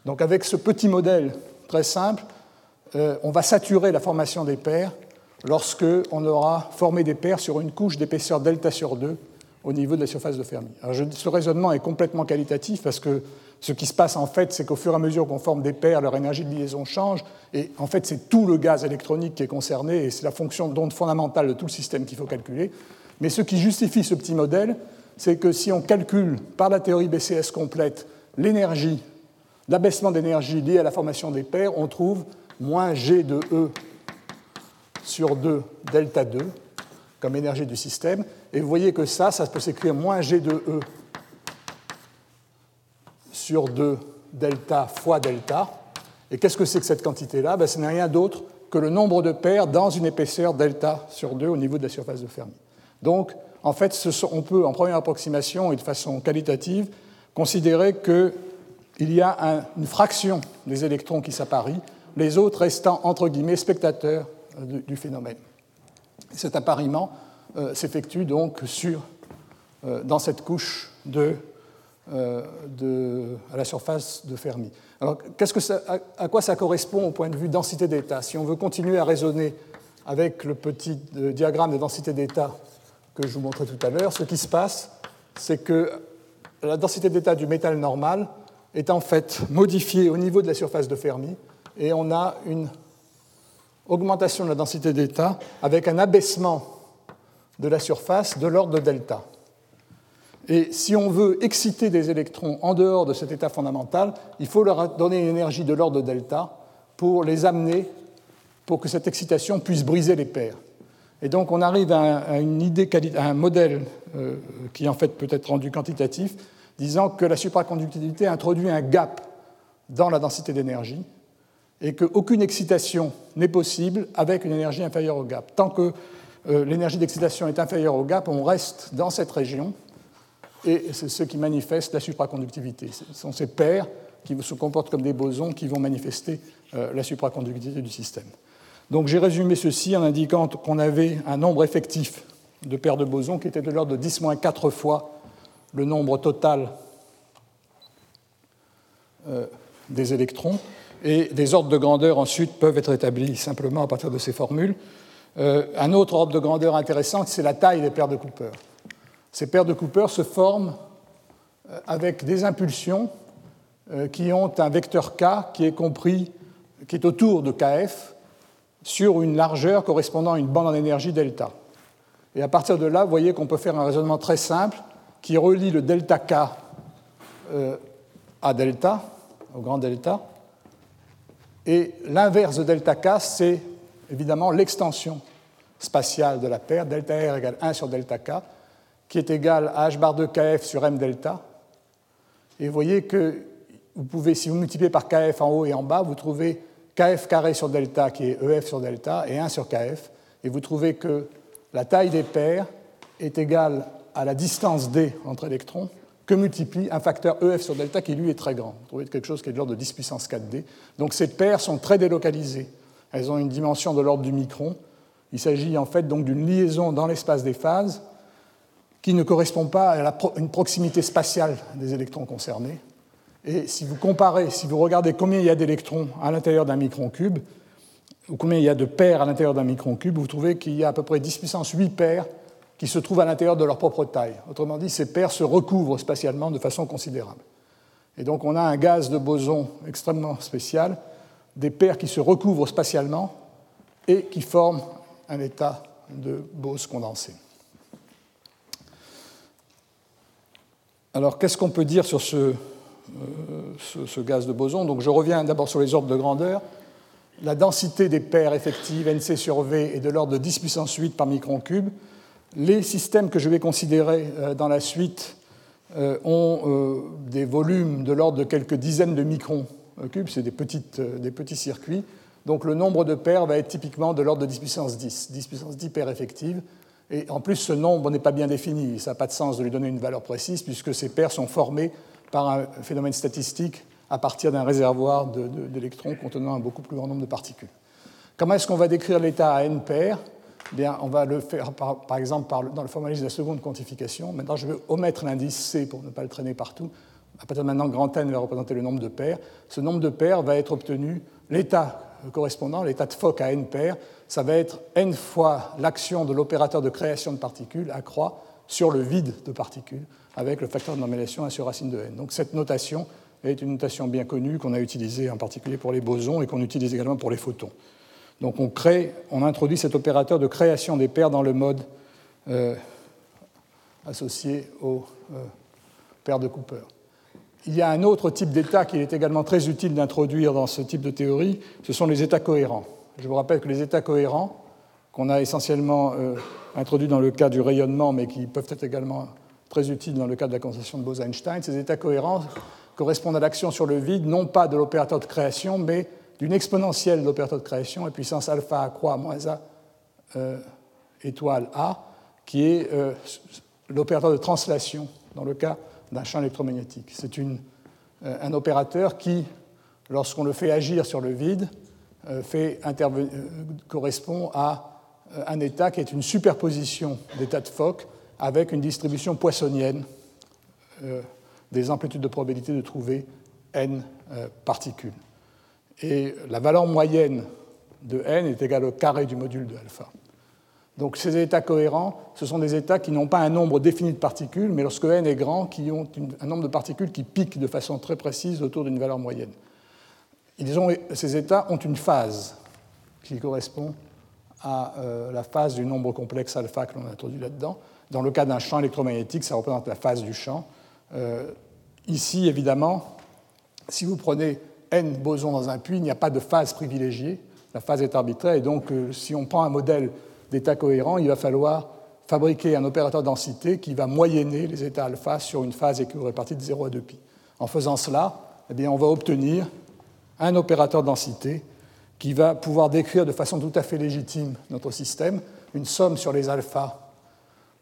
Donc avec ce petit modèle très simple, euh, on va saturer la formation des paires lorsque on aura formé des paires sur une couche d'épaisseur delta sur 2 au niveau de la surface de Fermi. Ce raisonnement est complètement qualitatif parce que ce qui se passe en fait, c'est qu'au fur et à mesure qu'on forme des paires, leur énergie de liaison change, et en fait c'est tout le gaz électronique qui est concerné, et c'est la fonction d'onde fondamentale de tout le système qu'il faut calculer. Mais ce qui justifie ce petit modèle, c'est que si on calcule par la théorie BCS complète l'énergie, l'abaissement d'énergie lié à la formation des paires, on trouve moins G de E sur 2 delta 2 comme énergie du système. Et vous voyez que ça, ça peut s'écrire moins G de E sur 2 delta fois delta. Et qu'est-ce que c'est que cette quantité-là? Ben, Ce n'est rien d'autre que le nombre de paires dans une épaisseur delta sur 2 au niveau de la surface de Fermi. Donc, en fait, on peut, en première approximation et de façon qualitative, considérer qu'il y a une fraction des électrons qui s'apparient, les autres restant, entre guillemets, spectateurs du, phénomène. Cet appariement euh, s'effectue donc sur, euh, dans cette couche euh, à la surface de Fermi. Alors, que ça, à, quoi ça correspond au point de vue densité d'état? Si on veut continuer à raisonner avec le petit diagramme de densité d'état que je vous montrais tout à l'heure, ce qui se passe, c'est que la densité d'état du métal normal est en fait modifiée au niveau de la surface de Fermi, et on a une augmentation de la densité d'état avec un abaissement de la surface de l'ordre de delta. Et si on veut exciter des électrons en dehors de cet état fondamental, il faut leur donner une énergie de l'ordre de delta pour les amener, pour que cette excitation puisse briser les paires. Et donc on arrive à, une idée, à un modèle euh, qui en fait peut être rendu quantitatif, disant que la supraconductivité introduit un gap dans la densité d'énergie et qu'aucune excitation n'est possible avec une énergie inférieure au gap. Tant que euh, l'énergie d'excitation est inférieure au gap, on reste dans cette région et c'est ce qui manifeste la supraconductivité. Ce sont ces paires qui se comportent comme des bosons qui vont manifester euh, la supraconductivité du système. Donc j'ai résumé ceci en indiquant qu'on avait un nombre effectif de paires de bosons qui était de l'ordre de 10-4 fois le nombre total euh, des électrons, et des ordres de grandeur ensuite peuvent être établis simplement à partir de ces formules. Euh, un autre ordre de grandeur intéressant, c'est la taille des paires de Cooper. Ces paires de Cooper se forment euh, avec des impulsions euh, qui ont un vecteur k qui est compris, qui est autour de kf, sur une largeur correspondant à une bande en énergie delta. Et à partir de là, vous voyez qu'on peut faire un raisonnement très simple qui relie le delta k à delta, au grand delta, et l'inverse de delta k, c'est évidemment l'extension spatiale de la paire, delta R égale 1 sur delta K, qui est égal à h bar de Kf sur m delta. Et vous voyez que si vous multipliez par Kf en haut et en bas, vous trouvez Kf carré sur delta qui est EF sur delta et 1 sur Kf. Et vous trouvez que la taille des paires est égale à la distance d entre électrons que multiplie un facteur EF sur delta qui lui est très grand. Vous trouvez quelque chose qui est de l'ordre de 10 puissance 4D. Donc ces paires sont très délocalisées. Elles ont une dimension de l'ordre du micron. Il s'agit en fait donc d'une liaison dans l'espace des phases qui ne correspond pas à une proximité spatiale des électrons concernés. Et si vous comparez, si vous regardez combien il y a d'électrons à l'intérieur d'un micron cube, ou combien il y a de paires à l'intérieur d'un micron cube, vous trouvez qu'il y a à peu près 10 puissance 8 paires qui se trouvent à l'intérieur de leur propre taille. Autrement dit, ces paires se recouvrent spatialement de façon considérable. Et donc on a un gaz de boson extrêmement spécial, des paires qui se recouvrent spatialement et qui forment un état de Bose condensé. Alors, qu'est-ce qu'on peut dire sur ce, euh, gaz de boson? Donc, je reviens d'abord sur les ordres de grandeur. La densité des paires effectives NC sur V est de l'ordre de 10 puissance 8 par micron cube. Les systèmes que je vais considérer euh, dans la suite euh, ont des volumes de l'ordre de quelques dizaines de microns cubes, c'est des, des petits circuits. Donc le nombre de paires va être typiquement de l'ordre de 10 puissance 10, 10 puissance 10 paires effectives. Et en plus, ce nombre n'est pas bien défini. Ça n'a pas de sens de lui donner une valeur précise, puisque ces paires sont formées par un phénomène statistique à partir d'un réservoir d'électrons contenant un beaucoup plus grand nombre de particules. Comment est-ce qu'on va décrire l'état à n paires? Bien, On va le faire par, exemple dans le formalisme de la seconde quantification. Maintenant, je vais omettre l'indice C pour ne pas le traîner partout. À partir de maintenant, grand N va représenter le nombre de paires. Ce nombre de paires va être obtenu, l'état correspondant, l'état de Fock à n paires, ça va être n fois l'action de l'opérateur de création de particules accroît sur le vide de particules avec le facteur de normalisation 1 sur racine de n. Donc cette notation est une notation bien connue qu'on a utilisée en particulier pour les bosons et qu'on utilise également pour les photons. Donc on crée, on introduit cet opérateur de création des paires dans le mode euh, associé aux euh, paires de Cooper. Il y a un autre type d'état qu'il est également très utile d'introduire dans ce type de théorie, ce sont les états cohérents. Je vous rappelle que les états cohérents, qu'on a essentiellement euh, introduits dans le cas du rayonnement, mais qui peuvent être également très utiles dans le cas de la condensation de Bose-Einstein, ces états cohérents correspondent à l'action sur le vide, non pas de l'opérateur de création, mais d'une exponentielle de l'opérateur de création, à puissance alpha a croix moins a euh, étoile a, qui est euh, l'opérateur de translation dans le cas d'un champ électromagnétique. C'est euh, un opérateur qui, lorsqu'on le fait agir sur le vide, fait correspond à un état qui est une superposition d'états de Fock avec une distribution poissonienne des amplitudes de probabilité de trouver n particules. Et la valeur moyenne de n est égale au carré du module de alpha. Donc ces états cohérents, ce sont des états qui n'ont pas un nombre défini de particules, mais lorsque n est grand, qui ont un nombre de particules qui piquent de façon très précise autour d'une valeur moyenne. ces états ont une phase qui correspond à euh, la phase du nombre complexe alpha que l'on a introduit là-dedans. Dans le cas d'un champ électromagnétique, ça représente la phase du champ. Euh, ici, évidemment, si vous prenez n bosons dans un puits, il n'y a pas de phase privilégiée. La phase est arbitraire, et donc euh, si on prend un modèle d'état cohérent, il va falloir fabriquer un opérateur densité qui va moyenner les états alpha sur une phase équivalente de 0 à 2π. En faisant cela, eh on va obtenir un opérateur densité qui va pouvoir décrire de façon tout à fait légitime notre système, une somme sur les alphas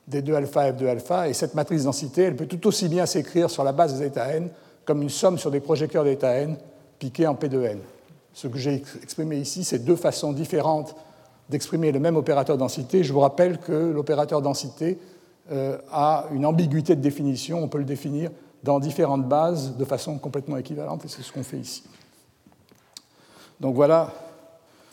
des 2 alpha et f2 alpha, et cette matrice densité, elle peut tout aussi bien s'écrire sur la base des états n comme une somme sur des projecteurs d'état n piqués en p de n. Ce que j'ai exprimé ici, c'est deux façons différentes d'exprimer le même opérateur densité. Je vous rappelle que l'opérateur densité euh, a une ambiguïté de définition. On peut le définir dans différentes bases de façon complètement équivalente, et c'est ce qu'on fait ici. Donc voilà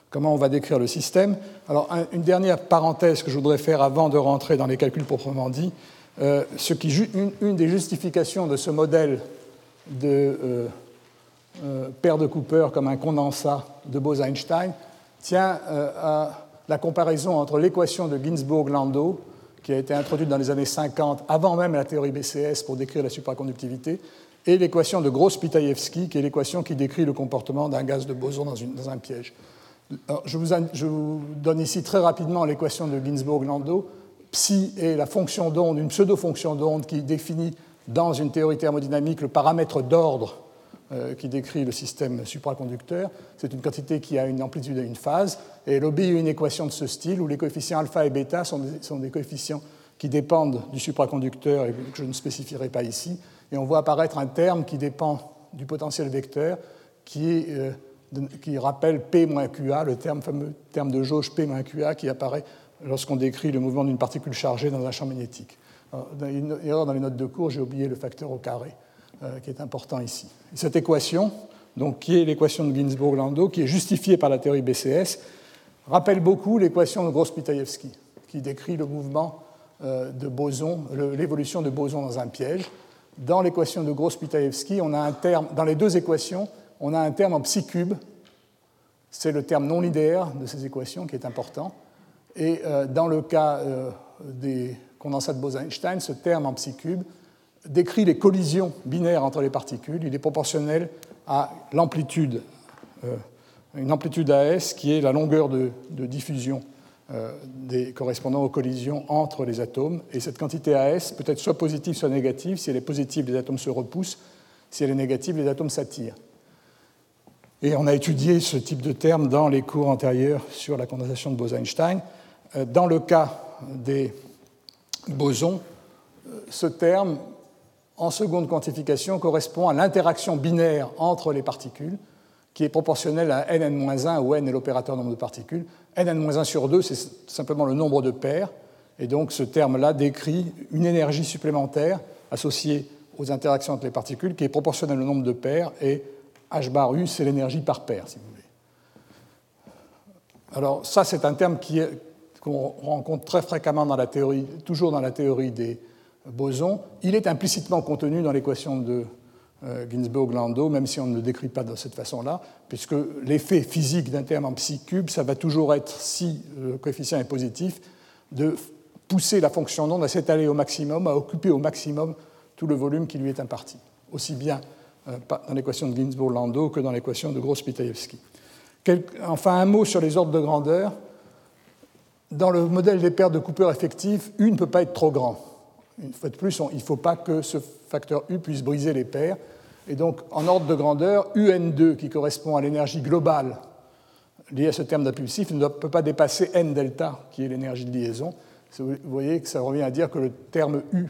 comment on va décrire le système. Alors une dernière parenthèse que je voudrais faire avant de rentrer dans les calculs proprement dits, ce qui, une, des justifications de ce modèle de paire de Cooper comme un condensat de Bose-Einstein tient à la comparaison entre l'équation de Ginzburg-Landau, qui a été introduite dans les années 50, avant même la théorie BCS pour décrire la supraconductivité, et l'équation de Gross-Pitayevsky, qui est l'équation qui décrit le comportement d'un gaz de boson dans, un piège. je, vous, je, vous, donne ici très rapidement l'équation de Ginzburg-Landau. Psi est la fonction d'onde, une pseudo-fonction d'onde qui définit dans une théorie thermodynamique le paramètre d'ordre euh, qui décrit le système supraconducteur. C'est une quantité qui a une amplitude et une phase, et elle obéit à une équation de ce style où les coefficients alpha et bêta sont des, coefficients qui dépendent du supraconducteur et que je ne spécifierai pas ici. Et on voit apparaître un terme qui dépend du potentiel vecteur, qui, euh, rappelle P-QA, le terme, fameux terme de jauge P-QA qui apparaît lorsqu'on décrit le mouvement d'une particule chargée dans un champ magnétique. erreur dans les notes de cours, j'ai oublié le facteur au carré. Euh, qui est important ici. Cette équation, donc, qui est l'équation de Ginzburg-Landau, qui est justifiée par la théorie BCS, rappelle beaucoup l'équation de Gross-Pitayevsky, qui décrit le mouvement euh, de boson, l'évolution de boson dans un piège. Dans l'équation de Gross-Pitayevsky, on a un terme, dans les deux équations, on a un terme en psi cube. C'est le terme non linéaire de ces équations qui est important. Et euh, dans le cas des condensats de Bose-Einstein, ce terme en psi cube décrit les collisions binaires entre les particules. Il est proportionnel à l'amplitude, euh, une amplitude AS qui est la longueur de, diffusion euh, correspondant aux collisions entre les atomes. Et cette quantité AS peut être soit positive, soit négative. Si elle est positive, les atomes se repoussent. Si elle est négative, les atomes s'attirent. Et on a étudié ce type de terme dans les cours antérieurs sur la condensation de Bose-Einstein. Euh, dans le cas des bosons, ce terme en seconde quantification correspond à l'interaction binaire entre les particules, qui est proportionnelle à nn-1, où n est l'opérateur nombre de particules. nn-1 sur 2, c'est simplement le nombre de paires, et donc ce terme-là décrit une énergie supplémentaire associée aux interactions entre les particules, qui est proportionnelle au nombre de paires, et h bar u, c'est l'énergie par paire, si vous voulez. Alors ça, c'est un terme qu'on rencontre très fréquemment dans la théorie, toujours dans la théorie des boson, il est implicitement contenu dans l'équation de euh, Ginzburg-Landau, même si on ne le décrit pas de cette façon-là, puisque l'effet physique d'un terme en psi cube, ça va toujours être, si le coefficient est positif, de pousser la fonction d'onde à s'étaler au maximum, à occuper au maximum tout le volume qui lui est imparti, aussi bien euh, dans l'équation de Ginzburg-Landau que dans l'équation de Gross-Pitayevsky. Enfin, un mot sur les ordres de grandeur. Dans le modèle des paires de Cooper effectives, U ne peut pas être trop grand une fois de plus, il ne faut pas que ce facteur U puisse briser les paires. Et donc, en ordre de grandeur, UN2, qui correspond à l'énergie globale liée à ce terme d'impulsif, ne peut pas dépasser N delta, qui est l'énergie de liaison. Vous voyez que ça revient à dire que le terme U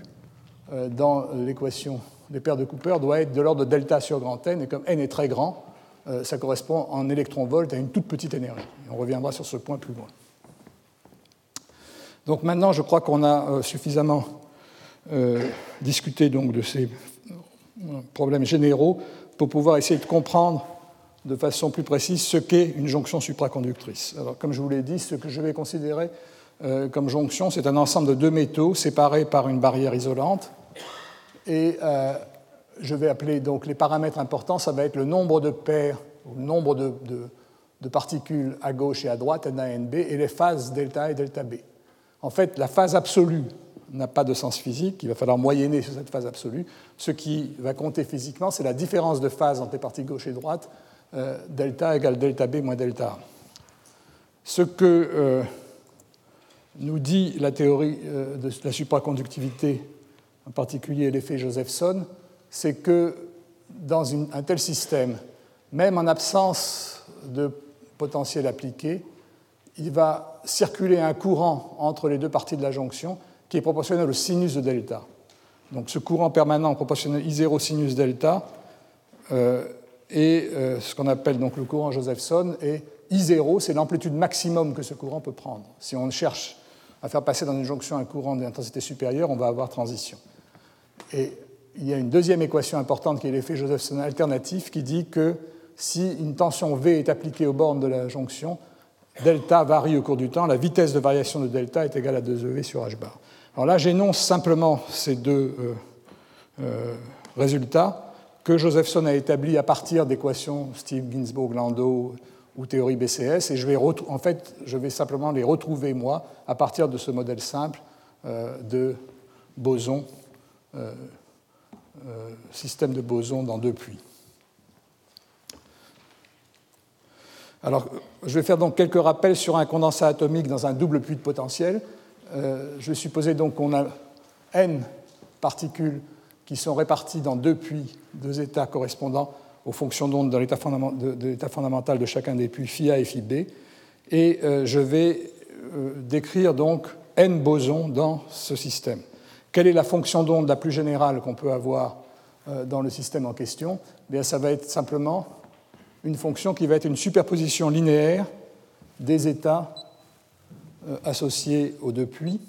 euh, dans l'équation des paires de Cooper doit être de l'ordre de delta sur grand N, et comme N est très grand, euh, ça correspond en électronvolts à une toute petite énergie. On reviendra sur ce point plus loin. Donc maintenant, je crois qu'on a euh, suffisamment discuter donc de ces problèmes généraux pour pouvoir essayer de comprendre de façon plus précise ce qu'est une jonction supraconductrice. Alors, comme je vous l'ai dit, ce que je vais considérer euh, comme jonction, c'est un ensemble de deux métaux séparés par une barrière isolante. Et euh, je vais appeler donc les paramètres importants, ça va être le nombre de paires, le nombre de, particules à gauche et à droite, NA et NB, et les phases delta et delta B. En fait, la phase absolue n'a pas de sens physique, il va falloir moyenner sur cette phase absolue. Ce qui va compter physiquement, c'est la différence de phase entre les parties gauche et droite, euh, delta égale delta B moins delta A. Ce que euh, nous dit la théorie euh, de la supraconductivité, en particulier l'effet Josephson, c'est que dans un tel système, même en absence de potentiel appliqué, il va circuler un courant entre les deux parties de la jonction qui est proportionnel au sinus de delta. Donc ce courant permanent proportionnel I0 sinus delta euh, est euh, ce qu'on appelle donc le courant Josephson, et I0, c'est l'amplitude maximum que ce courant peut prendre. Si on cherche à faire passer dans une jonction un courant d'intensité supérieure, on va avoir transition. Et il y a une deuxième équation importante qui est l'effet Josephson alternatif qui dit que si une tension V est appliquée aux bornes de la jonction, delta varie au cours du temps, la vitesse de variation de delta est égale à 2EV sur h bar. Alors là, j'énonce simplement ces deux euh, euh, résultats que Josephson a établis à partir d'équations Steve Ginsburg-Landau ou théorie BCS, et je vais, en fait, je vais simplement les retrouver, moi, à partir de ce modèle simple euh, de boson, système de boson dans deux puits. Alors, je vais faire donc quelques rappels sur un condensat atomique dans un double puits de potentiel. Euh, je supposer donc qu'on a n particules qui sont réparties dans deux puits, deux états correspondant aux fonctions d'onde de l'état fondamental de chacun des puits phi A et phi B. Et euh, je vais euh, décrire donc n bosons dans ce système. Quelle est la fonction d'onde la plus générale qu'on peut avoir dans le système en question? Eh Bien, Ça va être simplement une fonction qui va être une superposition linéaire des états euh, associés aux deux puits.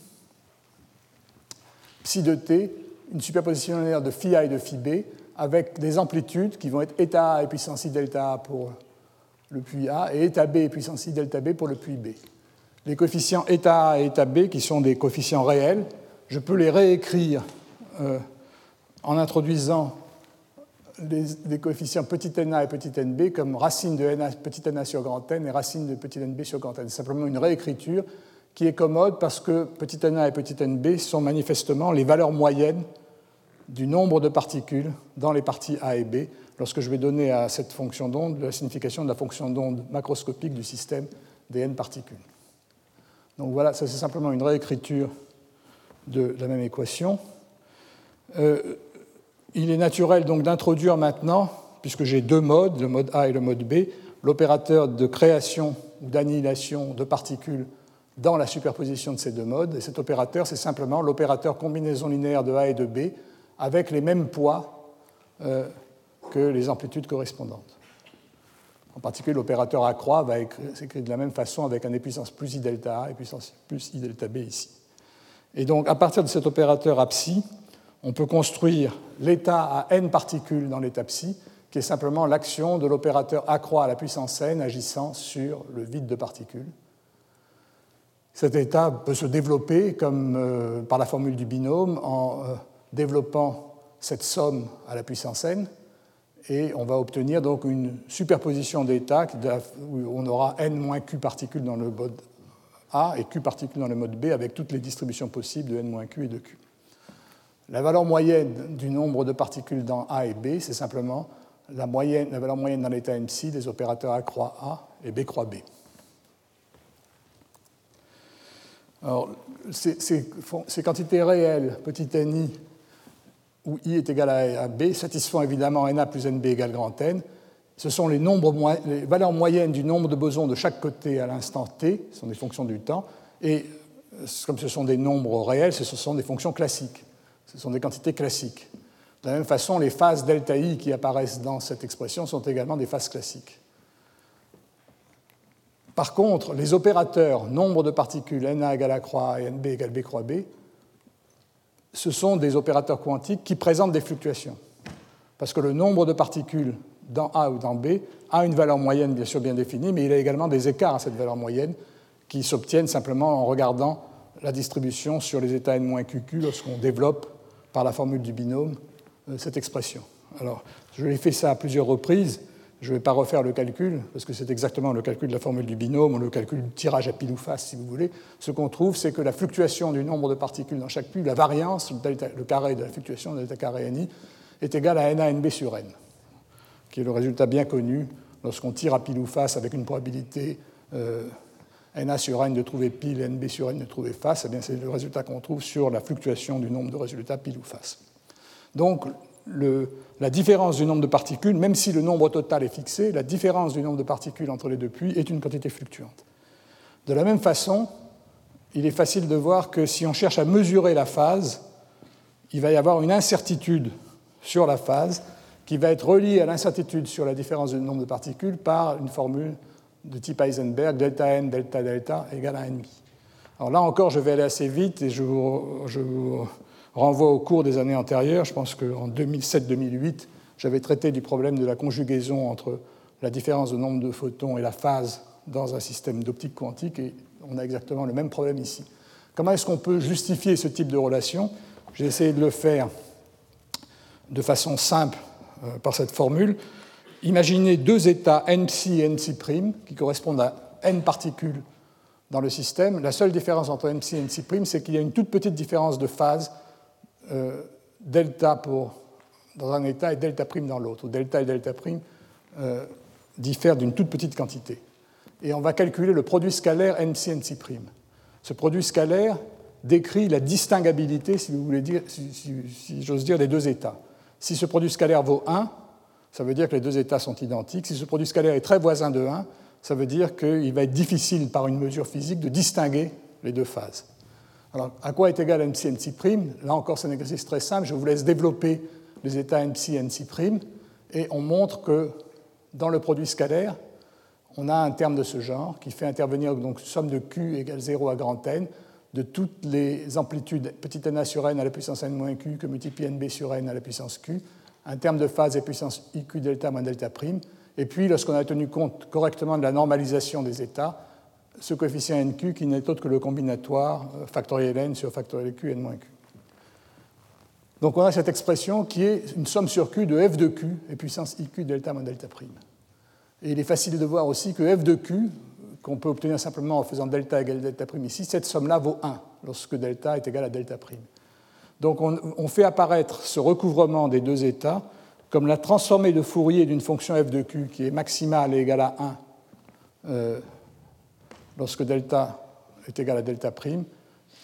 Psi de t, une superposition linéaire de phi a et de phi b, avec des amplitudes qui vont être eta a et puissance i delta a pour le puits A et eta b et puissance i delta b pour le puits B. Les coefficients eta a et eta b, qui sont des coefficients réels, je peux les réécrire euh, en introduisant les, coefficients petit na et petit nb comme racine de na, petit na sur grand n et racine de petit nb sur grand n. C'est simplement une réécriture qui est commode parce que petit na et petit nb sont manifestement les valeurs moyennes du nombre de particules dans les parties A et B lorsque je vais donner à cette fonction d'onde la signification de la fonction d'onde macroscopique du système des n particules. Donc voilà, ça c'est simplement une réécriture de la même équation. Euh, il est naturel donc d'introduire maintenant, puisque j'ai deux modes, le mode A et le mode B, l'opérateur de création ou d'annihilation de particules dans la superposition de ces deux modes. Et cet opérateur, c'est simplement l'opérateur combinaison linéaire de A et de B avec les mêmes poids euh, que les amplitudes correspondantes. En particulier, l'opérateur A croix va s'écrire de la même façon avec un e puissance plus I delta A et puissance plus I delta B ici. Et donc, à partir de cet opérateur A psi, on peut construire l'état à n particules dans l'état psi, qui est simplement l'action de l'opérateur accroît à la puissance n agissant sur le vide de particules. Cet état peut se développer comme euh, par la formule du binôme en euh, développant cette somme à la puissance n, et on va obtenir donc une superposition d'états où on aura n q particules dans le mode A et q particules dans le mode B avec toutes les distributions possibles de n q et de q. La valeur moyenne du nombre de particules dans A et B, c'est simplement la, moyenne, la valeur moyenne dans l'état MC des opérateurs A croix A et B croix B. Alors, ces, quantités réelles, petit ni, où i est égal à, b, satisfont évidemment na plus nb égale grand N. Ce sont les, les, valeurs moyennes du nombre de bosons de chaque côté à l'instant t, ce sont des fonctions du temps, et comme ce sont des nombres réels, ce sont des fonctions classiques. Ce sont des quantités classiques. De la même façon, les phases delta i qui apparaissent dans cette expression sont également des phases classiques. Par contre, les opérateurs nombre de particules Na égale A croix et NB égale B croix B, ce sont des opérateurs quantiques qui présentent des fluctuations. Parce que le nombre de particules dans A ou dans B a une valeur moyenne bien sûr bien définie, mais il a également des écarts à cette valeur moyenne qui s'obtiennent simplement en regardant la distribution sur les états n-QQ lorsqu'on développe par la formule du binôme euh, cette expression. Alors, je l'ai fait ça à plusieurs reprises. Je ne vais pas refaire le calcul, parce que c'est exactement le calcul de la formule du binôme, le calcul du tirage à pile ou face, si vous voulez. Ce qu'on trouve, c'est que la fluctuation du nombre de particules dans chaque puits, la variance, le carré de la fluctuation de delta carré NI, est égale à NA NB sur N, qui est le résultat bien connu lorsqu'on tire à pile ou face avec une probabilité euh, NA sur N de trouver pile, NB sur N de trouver face, eh c'est le résultat qu'on trouve sur la fluctuation du nombre de résultats pile ou face. Donc, la différence du nombre de particules, même si le nombre total est fixé, la différence du nombre de particules entre les deux puits est une quantité fluctuante. De la même façon, il est facile de voir que si on cherche à mesurer la phase, il va y avoir une incertitude sur la phase qui va être reliée à l'incertitude sur la différence du nombre de particules par une formule de type Heisenberg, delta n, delta delta égale à n Alors là encore, je vais aller assez vite et je vous, renvoie au cours des années antérieures. Je pense qu'en 2007-2008, j'avais traité du problème de la conjugaison entre la différence de nombre de photons et la phase dans un système d'optique quantique et on a exactement le même problème ici. Comment est-ce qu'on peut justifier ce type de relation? J'ai essayé de le faire de façon simple euh, par cette formule. Imaginez deux états npsi et npsi' qui correspondent à n particules dans le système. La seule différence entre npsi et npsi', c'est qu'il y a une toute petite différence de phase euh, delta pour, dans un état et delta prime dans l'autre. Delta et delta prime euh, diffèrent d'une toute petite quantité. Et on va calculer le produit scalaire npsi npsi'. Ce produit scalaire décrit la distinguabilité, si vous voulez dire, si, j'ose dire, des deux états. Si ce produit scalaire vaut 1, ça veut dire que les deux états sont identiques. Si ce produit scalaire est très voisin de 1, ça veut dire qu'il va être difficile par une mesure physique de distinguer les deux phases. Alors, à quoi est égal MC NC'? Là encore, c'est un exercice très simple. Je vous laisse développer les états MC NC', et on montre que dans le produit scalaire, on a un terme de ce genre qui fait intervenir donc somme de Q égale 0 à grand N de toutes les amplitudes petit n sur n à la puissance n moins q que multiplie nb sur n à la puissance q, un terme de phase est puissance iq delta moins delta prime, et puis lorsqu'on a tenu compte correctement de la normalisation des états, ce coefficient nq qui n'est autre que le combinatoire euh, factoriel n sur factoriel q n moins q. Donc on a cette expression qui est une somme sur q de f de q et puissance iq delta moins delta prime. Et il est facile de voir aussi que f de q, qu'on peut obtenir simplement en faisant delta égale delta prime ici, cette somme-là vaut 1 lorsque delta est égal à delta prime. Donc on, fait apparaître ce recouvrement des deux états comme la transformée de Fourier d'une fonction f de q qui est maximale et égale à 1 euh, lorsque delta est égal à delta prime.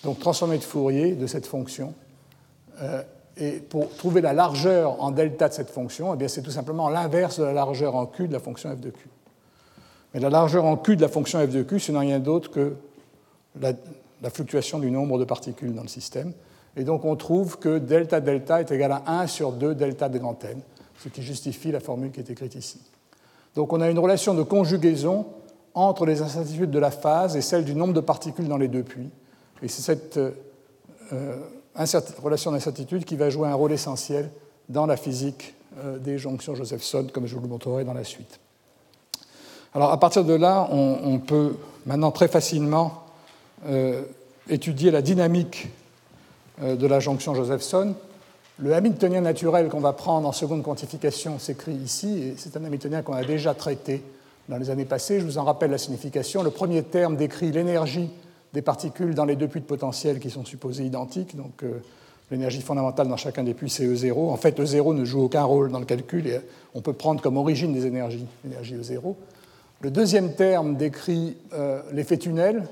Donc transformée de Fourier de cette fonction. Euh, et pour trouver la largeur en delta de cette fonction, eh c'est tout simplement l'inverse de la largeur en q de la fonction f de q. Mais la largeur en q de la fonction f de q, ce n'est rien d'autre que la, fluctuation du nombre de particules dans le système. Et donc on trouve que delta delta est égal à 1 sur 2 delta de grand N, ce qui justifie la formule qui est écrite ici. Donc on a une relation de conjugaison entre les incertitudes de la phase et celle du nombre de particules dans les deux puits. Et c'est cette euh, relation d'incertitude qui va jouer un rôle essentiel dans la physique euh, des jonctions Josephson, comme je vous le montrerai dans la suite. Alors à partir de là, on, peut maintenant très facilement euh, étudier la dynamique euh, de la jonction Josephson. Le Hamiltonien naturel qu'on va prendre en seconde quantification s'écrit ici, et c'est un Hamiltonien qu'on a déjà traité dans les années passées. Je vous en rappelle la signification. Le premier terme décrit l'énergie des particules dans les deux puits de potentiel qui sont supposés identiques. Donc euh, l'énergie fondamentale dans chacun des puits, c'est E0. En fait, E0 ne joue aucun rôle dans le calcul et on peut prendre comme origine des énergies l'énergie E0. Le deuxième terme décrit euh, l'effet tunnel.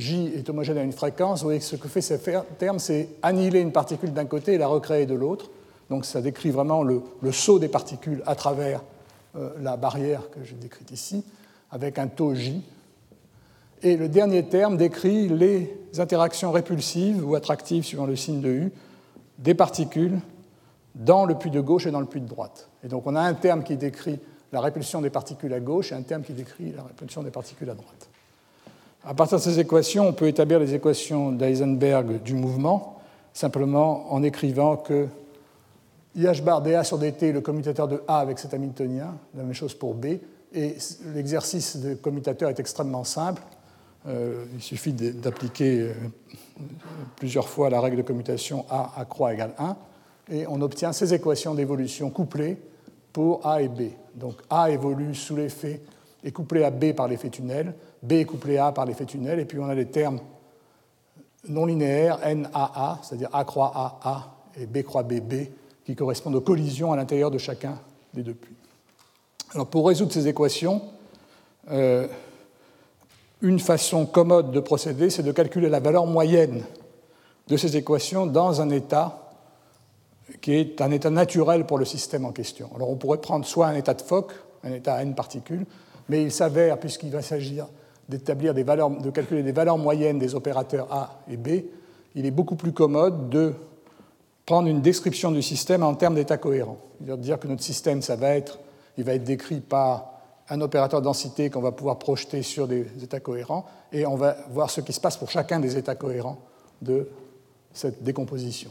J est homogène à une fréquence. Vous voyez que ce que fait ce terme, c'est annihiler une particule d'un côté et la recréer de l'autre. Donc ça décrit vraiment le, saut des particules à travers euh, la barrière que j'ai décrite ici, avec un taux J. Et le dernier terme décrit les interactions répulsives ou attractives, suivant le signe de U, des particules dans le puits de gauche et dans le puits de droite. Et donc on a un terme qui décrit la répulsion des particules à gauche et un terme qui décrit la répulsion des particules à droite. À partir de ces équations, on peut établir les équations d'Eisenberg du mouvement, simplement en écrivant que IH bar dA sur dt est le commutateur de A avec cet Hamiltonien, la même chose pour B, et l'exercice de commutateur est extrêmement simple. Euh, il suffit d'appliquer euh, plusieurs fois la règle de commutation A à croix égale 1, et on obtient ces équations d'évolution couplées pour A et B. Donc A évolue sous l'effet, est couplé à B par l'effet tunnel, B est couplé à A par l'effet tunnel, et puis on a les termes non linéaires NAA, c'est-à-dire A croix AA et B croix BB, qui correspondent aux collisions à l'intérieur de chacun des deux puits. Alors pour résoudre ces équations, euh, une façon commode de procéder, c'est de calculer la valeur moyenne de ces équations dans un état qui est un état naturel pour le système en question. Alors on pourrait prendre soit un état de Fock, un état à n particules, mais il s'avère, puisqu'il va s'agir d'établir des valeurs, de calculer des valeurs moyennes des opérateurs A et B, il est beaucoup plus commode de prendre une description du système en termes d'état cohérent. C'est-à-dire dire que notre système, va être, il va être décrit par un opérateur densité qu'on va pouvoir projeter sur des états cohérents, et on va voir ce qui se passe pour chacun des états cohérents de cette décomposition.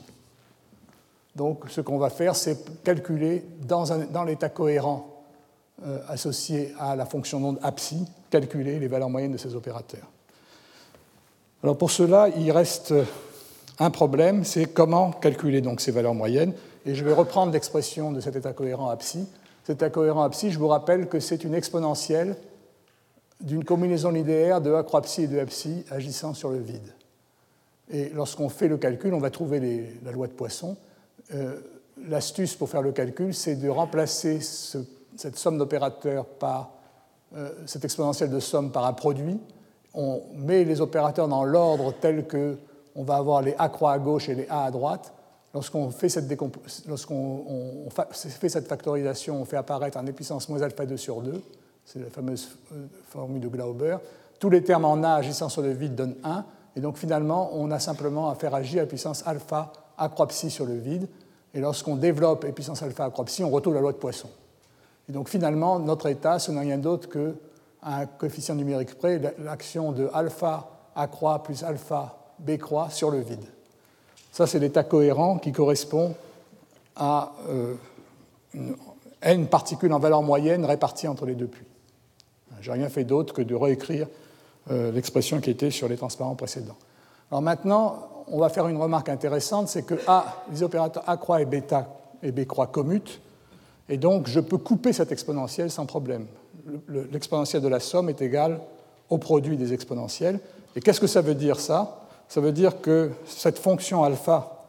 Donc ce qu'on va faire, c'est calculer dans, l'état cohérent euh, associé à la fonction d'onde APSI, calculer les valeurs moyennes de ces opérateurs. Alors pour cela, il reste un problème, c'est comment calculer donc ces valeurs moyennes. Et je vais reprendre l'expression de cet état cohérent APSI. Cet état cohérent APSI, je vous rappelle que c'est une exponentielle d'une combinaison linéaire de A psi et de psi agissant sur le vide. Et lorsqu'on fait le calcul, on va trouver la loi de Poisson. Euh, l'astuce pour faire le calcul, c'est de remplacer cette somme d'opérateurs par euh, cette exponentielle de somme par un produit. On met les opérateurs dans l'ordre tel que on va avoir les A croix à gauche et les A à droite. Lorsqu'on fait, cette fait cette factorisation, on fait apparaître un puissance moins alpha 2 sur 2 c'est la fameuse euh, formule de Glauber. Tous les termes en A agissant sur le vide donnent 1, et donc finalement, on a simplement à faire agir à puissance alpha A croix psi sur le vide, et lorsqu'on développe à puissance alpha A croix psi, on retrouve la loi de Poisson. Et donc finalement, notre état, ce n'est rien d'autre qu'un coefficient numérique près, l'action de alpha A plus alpha B croix sur le vide. Ça, c'est l'état cohérent qui correspond à euh, n particules en valeur moyenne réparties entre les deux puits. Je n'ai rien fait d'autre que de réécrire euh, l'expression qui était sur les transparents précédents. Alors maintenant, on va faire une remarque intéressante, c'est que A, les opérateurs A croix et bêta et B croix commutent, et donc je peux couper cette exponentielle sans problème. L'exponentielle de la somme est égale au produit des exponentielles. Et qu'est-ce que ça veut dire ça? Ça veut dire que cette fonction alpha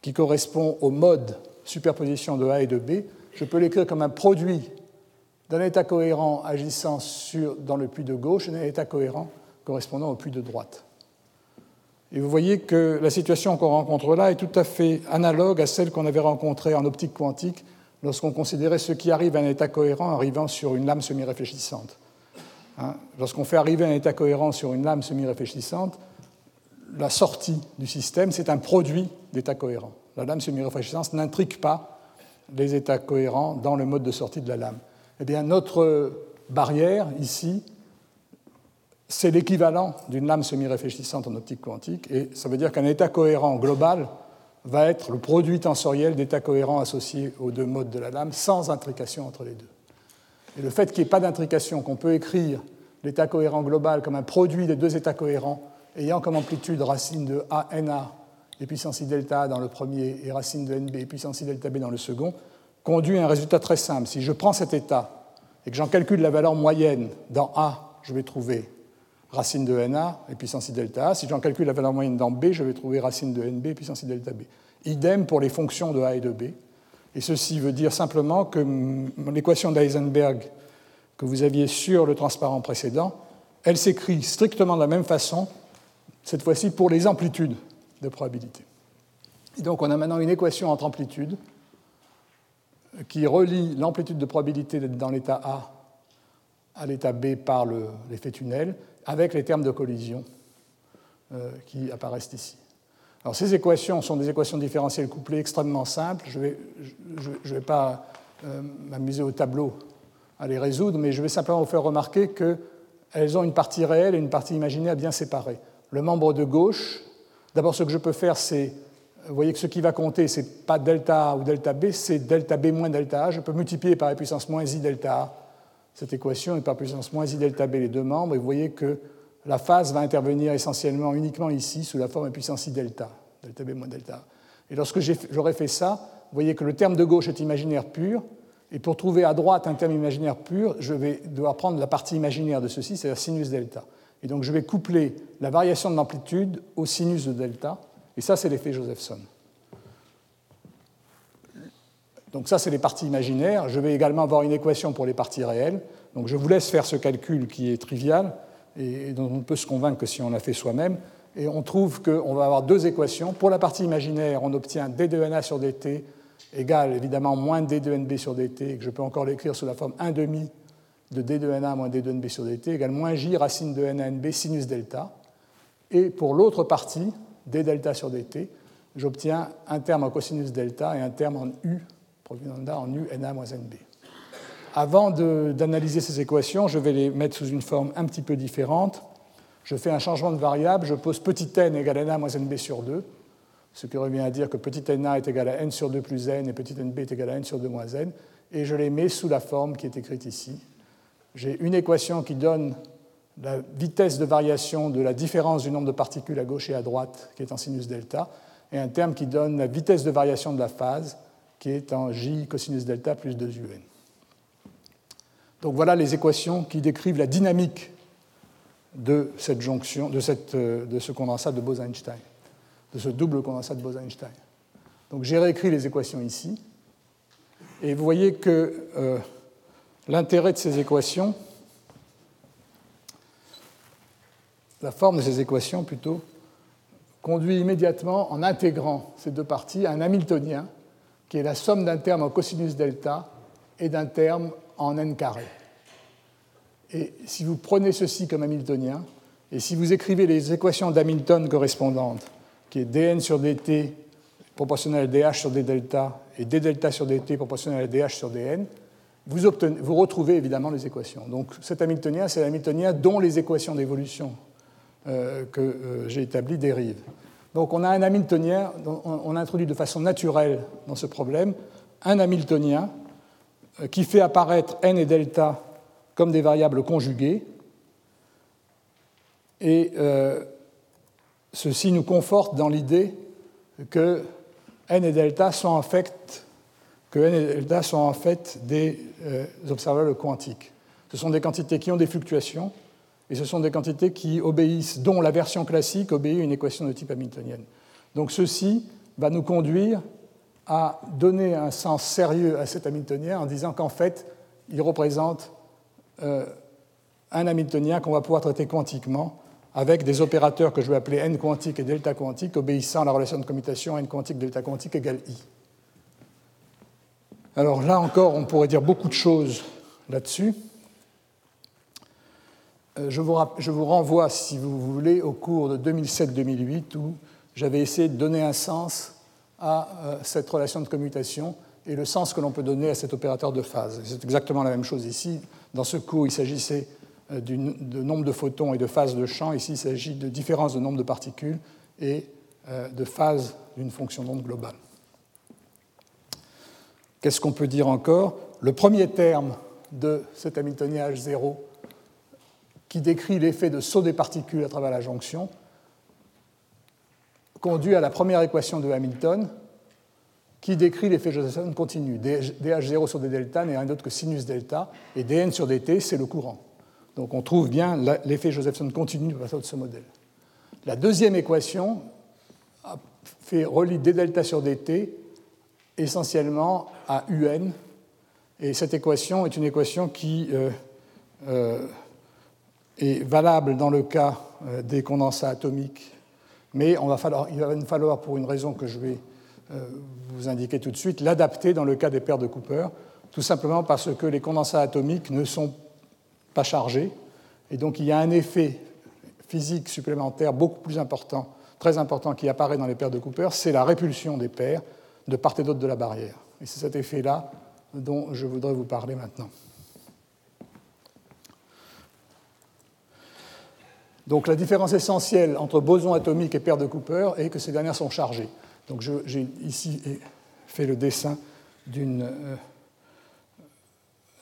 qui correspond au mode superposition de A et de B, je peux l'écrire comme un produit d'un état cohérent agissant dans le puits de gauche et d'un état cohérent correspondant au puits de droite. Et vous voyez que la situation qu'on rencontre là est tout à fait analogue à celle qu'on avait rencontrée en optique quantique lorsqu'on considérait ce qui arrive à un état cohérent arrivant sur une lame semi-réfléchissante. Hein, lorsqu'on fait arriver un état cohérent sur une lame semi-réfléchissante, la sortie du système, c'est un produit d'état cohérent. La lame semi-réfléchissante n'intrigue pas les états cohérents dans le mode de sortie de la lame eh bien, notre barrière ici, c'est l'équivalent d'une lame semi-réfléchissante en optique quantique, et ça veut dire qu'un état cohérent global va être le produit tensoriel d'états cohérents associés aux deux modes de la lame, sans intrication entre les deux. Et le fait qu'il n'y ait pas d'intrication, qu'on peut écrire l'état cohérent global comme un produit des deux états cohérents ayant comme amplitude racine de ANA et puissance I delta A dans le premier et racine de NB et puissance I delta B dans le second, conduit à un résultat très simple. Si je prends cet état et que j'en calcule la valeur moyenne dans A, je vais trouver racine de NA et puissance I delta A. Si j'en calcule la valeur moyenne dans B, je vais trouver racine de NB et puissance I delta B. Idem pour les fonctions de A et de B. Et ceci veut dire simplement que l'équation d'Eisenberg que vous aviez sur le transparent précédent, elle s'écrit strictement de la même façon, cette fois-ci pour les amplitudes de probabilité. Et donc on a maintenant une équation entre amplitudes qui relie l'amplitude de probabilité dans l'état A à l'état B par l'effet tunnel, avec les termes de collision euh, qui apparaissent ici. Alors, ces équations sont des équations différentielles couplées extrêmement simples. Je ne vais, pas euh, m'amuser au tableau à les résoudre, mais je vais simplement vous faire remarquer qu'elles ont une partie réelle et une partie imaginaire bien séparées. Le membre de gauche, d'abord ce que je peux faire, c'est vous voyez que ce qui va compter, ce n'est pas delta A ou delta B, c'est delta B moins delta A. Je peux multiplier par la puissance moins I delta A cette équation et par puissance moins I delta B les deux membres. Et vous voyez que la phase va intervenir essentiellement uniquement ici sous la forme de puissance I delta, delta B moins delta. Et lorsque j'aurai fait ça, vous voyez que le terme de gauche est imaginaire pur. Et pour trouver à droite un terme imaginaire pur, je vais devoir prendre la partie imaginaire de ceci, c'est-à-dire sinus delta. Et donc je vais coupler la variation de l'amplitude au sinus de delta. Et ça, c'est l'effet Josephson. Donc ça, c'est les parties imaginaires. Je vais également avoir une équation pour les parties réelles. Donc je vous laisse faire ce calcul qui est trivial et dont on ne peut se convaincre que si on l'a fait soi-même. Et on trouve qu'on va avoir deux équations. Pour la partie imaginaire, on obtient d2na sur dt égale évidemment moins d2nb sur dt, et que je peux encore l'écrire sous la forme 1 demi de d2na moins d2nb sur dt égale moins j racine de nb sinus delta. Et pour l'autre partie, d delta sur dt, j'obtiens un terme en cosinus delta et un terme en u, provenant en u na moins nb. Avant d'analyser ces équations, je vais les mettre sous une forme un petit peu différente. Je fais un changement de variable, je pose petit n égale na moins nb sur 2, ce qui revient à dire que petit na est égal à n sur 2 plus n et petit nb est égal à n sur 2 moins n. et je les mets sous la forme qui est écrite ici. J'ai une équation qui donne la vitesse de variation de la différence du nombre de particules à gauche et à droite, qui est en sinus delta, et un terme qui donne la vitesse de variation de la phase, qui est en j cosinus delta plus 2un. Donc voilà les équations qui décrivent la dynamique de cette jonction, de, cette, de ce condensat de Bose-Einstein, de ce double condensat de Bose-Einstein. Donc j'ai réécrit les équations ici, et vous voyez que euh, l'intérêt de ces équations, la forme de ces équations plutôt, conduit immédiatement, en intégrant ces deux parties, à un Hamiltonien, qui est la somme d'un terme en cosinus delta et d'un terme en n carré. Et si vous prenez ceci comme Hamiltonien, et si vous écrivez les équations d'Hamilton correspondantes, qui est dn sur dt proportionnel à dh sur d delta et d delta sur dt proportionnel à dh sur dn, vous, retrouvez évidemment les équations. Donc cet Hamiltonien, c'est l'Hamiltonien dont les équations d'évolution euh, que euh, j'ai établi dérive. Donc on a un Hamiltonien, on introduit de façon naturelle dans ce problème un Hamiltonien euh, qui fait apparaître n et delta comme des variables conjuguées. Et ceci nous conforte dans l'idée que n et delta sont en fait, que n et delta sont en fait des observables quantiques. Ce sont des quantités qui ont des fluctuations et ce sont des quantités qui obéissent, dont la version classique obéit à une équation de type hamiltonienne. Donc ceci va nous conduire à donner un sens sérieux à cet hamiltonien en disant qu'en fait, il représente euh, un hamiltonien qu'on va pouvoir traiter quantiquement avec des opérateurs que je vais appeler n quantique et delta quantique obéissant à la relation de commutation n quantique delta quantique égale i. Alors là encore, on pourrait dire beaucoup de choses là-dessus. Euh, je vous, renvoie, si vous voulez, au cours de 2007-2008 où j'avais essayé de donner un sens à euh, cette relation de commutation et le sens que l'on peut donner à cet opérateur de phase. C'est exactement la même chose ici. Dans ce cours, il s'agissait euh, de nombre de photons et de phase de champ. Ici, il s'agit de différence de nombre de particules et de phase d'une fonction d'onde globale. Qu'est-ce qu'on peut dire encore? Le premier terme de cet Hamiltonien H0 qui décrit l'effet de saut des particules à travers la jonction, conduit à la première équation de Hamilton, qui décrit l'effet Josephson continu. dH0 sur d delta n'est rien d'autre que sinus delta, et dn sur dt, c'est le courant. Donc on trouve bien l'effet Josephson continu de ce modèle. La deuxième équation fait relie d delta sur dt essentiellement à un, et cette équation est une équation qui euh, euh, est valable dans le cas euh, des condensats atomiques, mais il va nous falloir, pour une raison que je vais euh, vous indiquer tout de suite, l'adapter dans le cas des paires de Cooper, tout simplement parce que les condensats atomiques ne sont pas chargés, et donc il y a un effet physique supplémentaire beaucoup plus important, très important, qui apparaît dans les paires de Cooper, c'est la répulsion des paires de part et d'autre de la barrière. Et c'est cet effet-là dont je voudrais vous parler maintenant. Donc la différence essentielle entre boson atomique et paire de Cooper est que ces dernières sont chargées. Donc j'ai ici fait le dessin d'une euh,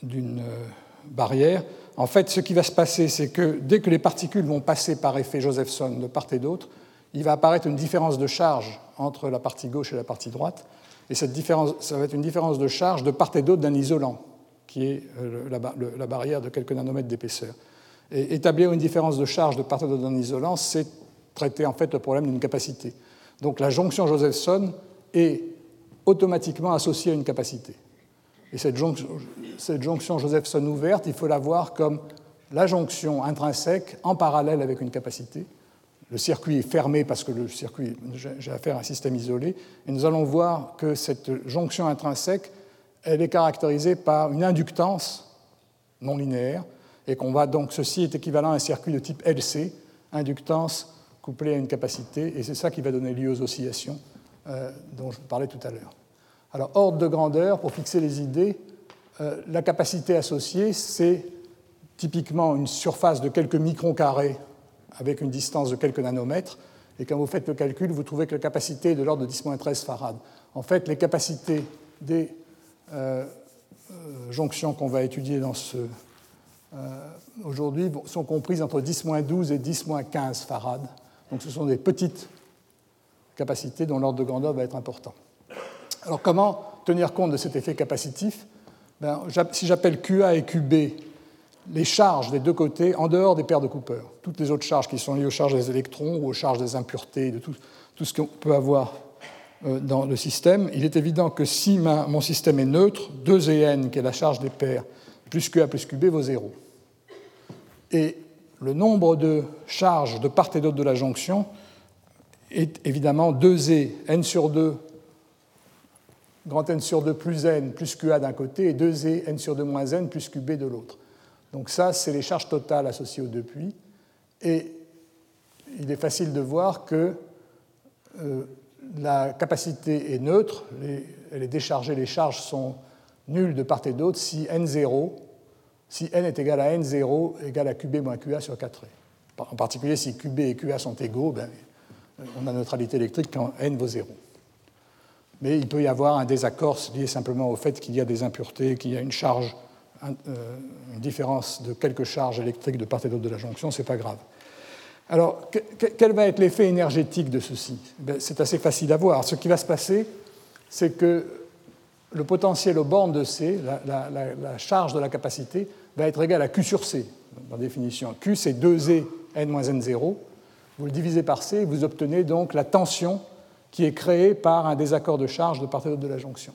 euh, barrière. En fait, ce qui va se passer, c'est que dès que les particules vont passer par effet Josephson de part et d'autre, il va apparaître une différence de charge entre la partie gauche et la partie droite. Et cette différence, ça va être une différence de charge de part et d'autre d'un isolant, qui est euh, la barrière de quelques nanomètres d'épaisseur. Et établir une différence de charge de part d'un isolant, c'est traiter en fait le problème d'une capacité. Donc la jonction Josephson est automatiquement associée à une capacité. Et cette jonction, cette jonction Josephson ouverte, il faut la voir comme la jonction intrinsèque en parallèle avec une capacité. Le circuit est fermé parce que le circuit, j'ai affaire à un système isolé, et nous allons voir que cette jonction intrinsèque, elle est caractérisée par une inductance non linéaire, et qu'on va donc, ceci est équivalent à un circuit de type LC, inductance couplée à une capacité, et c'est ça qui va donner lieu aux oscillations euh, dont je vous parlais tout à l'heure. Alors, ordre de grandeur, pour fixer les idées, euh, la capacité associée, c'est typiquement une surface de quelques microns carrés avec une distance de quelques nanomètres, et quand vous faites le calcul, vous trouvez que la capacité est de l'ordre de 10-13 farad. En fait, les capacités des euh, jonctions qu'on va étudier dans ce, aujourd'hui sont comprises entre 10-12 et 10-15 farad. Donc ce sont des petites capacités dont l'ordre de grandeur va être important. Alors comment tenir compte de cet effet capacitif? Ben, Si j'appelle QA et QB les charges des deux côtés en dehors des paires de Cooper, toutes les autres charges qui sont liées aux charges des électrons ou aux charges des impuretés, de tout, ce qu'on peut avoir euh, dans le système, il est évident que si mon système est neutre, 2 n, qui est la charge des paires, plus QA plus QB vaut 0. Et le nombre de charges de part et d'autre de la jonction est évidemment 2e, n sur 2, grand N sur 2 plus n plus QA d'un côté, et 2e, n sur 2 moins n plus QB de l'autre. Donc ça, c'est les charges totales associées aux deux puits. Et il est facile de voir que euh, la capacité est neutre, elle est déchargée, les charges sont nulles de part et d'autre si n0, si n est égal à n0 égal à qb moins qa sur 4 En particulier, si qb et qa sont égaux, ben, on a neutralité électrique quand n vaut 0. Mais il peut y avoir un désaccord lié simplement au fait qu'il y a des impuretés, qu'il y a une charge euh, une différence de quelques charges électriques de part et d'autre de la jonction, ce n'est pas grave. Alors, quel va être l'effet énergétique de ceci? Ben, C'est assez facile à voir. Ce qui va se passer, c'est que le potentiel aux bornes de C, la, charge de la capacité, va être égal à Q sur C, par définition. Q, c'est 2E n-n0. Vous le divisez par C, vous obtenez donc la tension qui est créée par un désaccord de charge de part et d'autre de la jonction.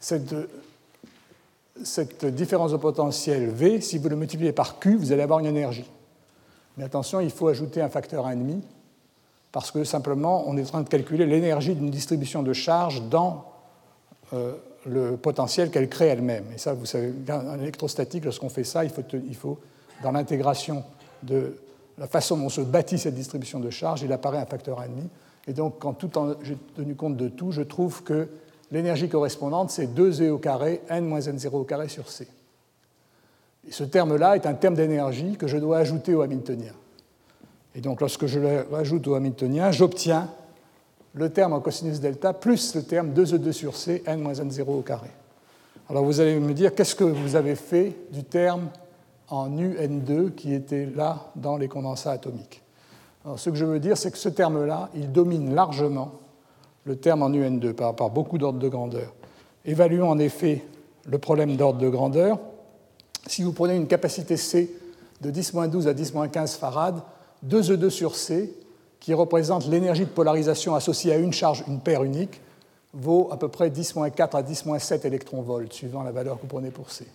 Cette cette différence de potentiel V, si vous le multipliez par Q, vous allez avoir une énergie. Mais attention, il faut ajouter un facteur 1,5, parce que simplement, on est en train de calculer l'énergie d'une distribution de charge dans euh, le potentiel qu'elle crée elle-même. Et ça, vous savez, en électrostatique, lorsqu'on fait ça, il faut, il faut dans l'intégration de la façon dont se bâtit cette distribution de charge, il apparaît un facteur 1,5. Et donc, quand tout j'ai tenu compte de tout, je trouve que l'énergie correspondante, c'est 2e au carré, n moins n0 au carré sur c. Et ce terme-là est un terme d'énergie que je dois ajouter au Hamiltonien. Et donc, lorsque je le rajoute au Hamiltonien, j'obtiens le terme en cosinus delta plus le terme 2e2 sur c, n moins n0 au carré. Alors, vous allez me dire, qu'est-ce que vous avez fait du terme en UN2 qui était là dans les condensats atomiques? Alors, ce que je veux dire, c'est que ce terme-là, il domine largement le terme en UN2 par, par beaucoup d'ordres de grandeur. Évaluons en effet le problème d'ordre de grandeur. Si vous prenez une capacité C de 10-12 à 10-15 farad, 2E2 sur C, qui représente l'énergie de polarisation associée à une charge, une paire unique, vaut à peu près 10-4 à 10-7 électronvolts, suivant la valeur que vous prenez pour C.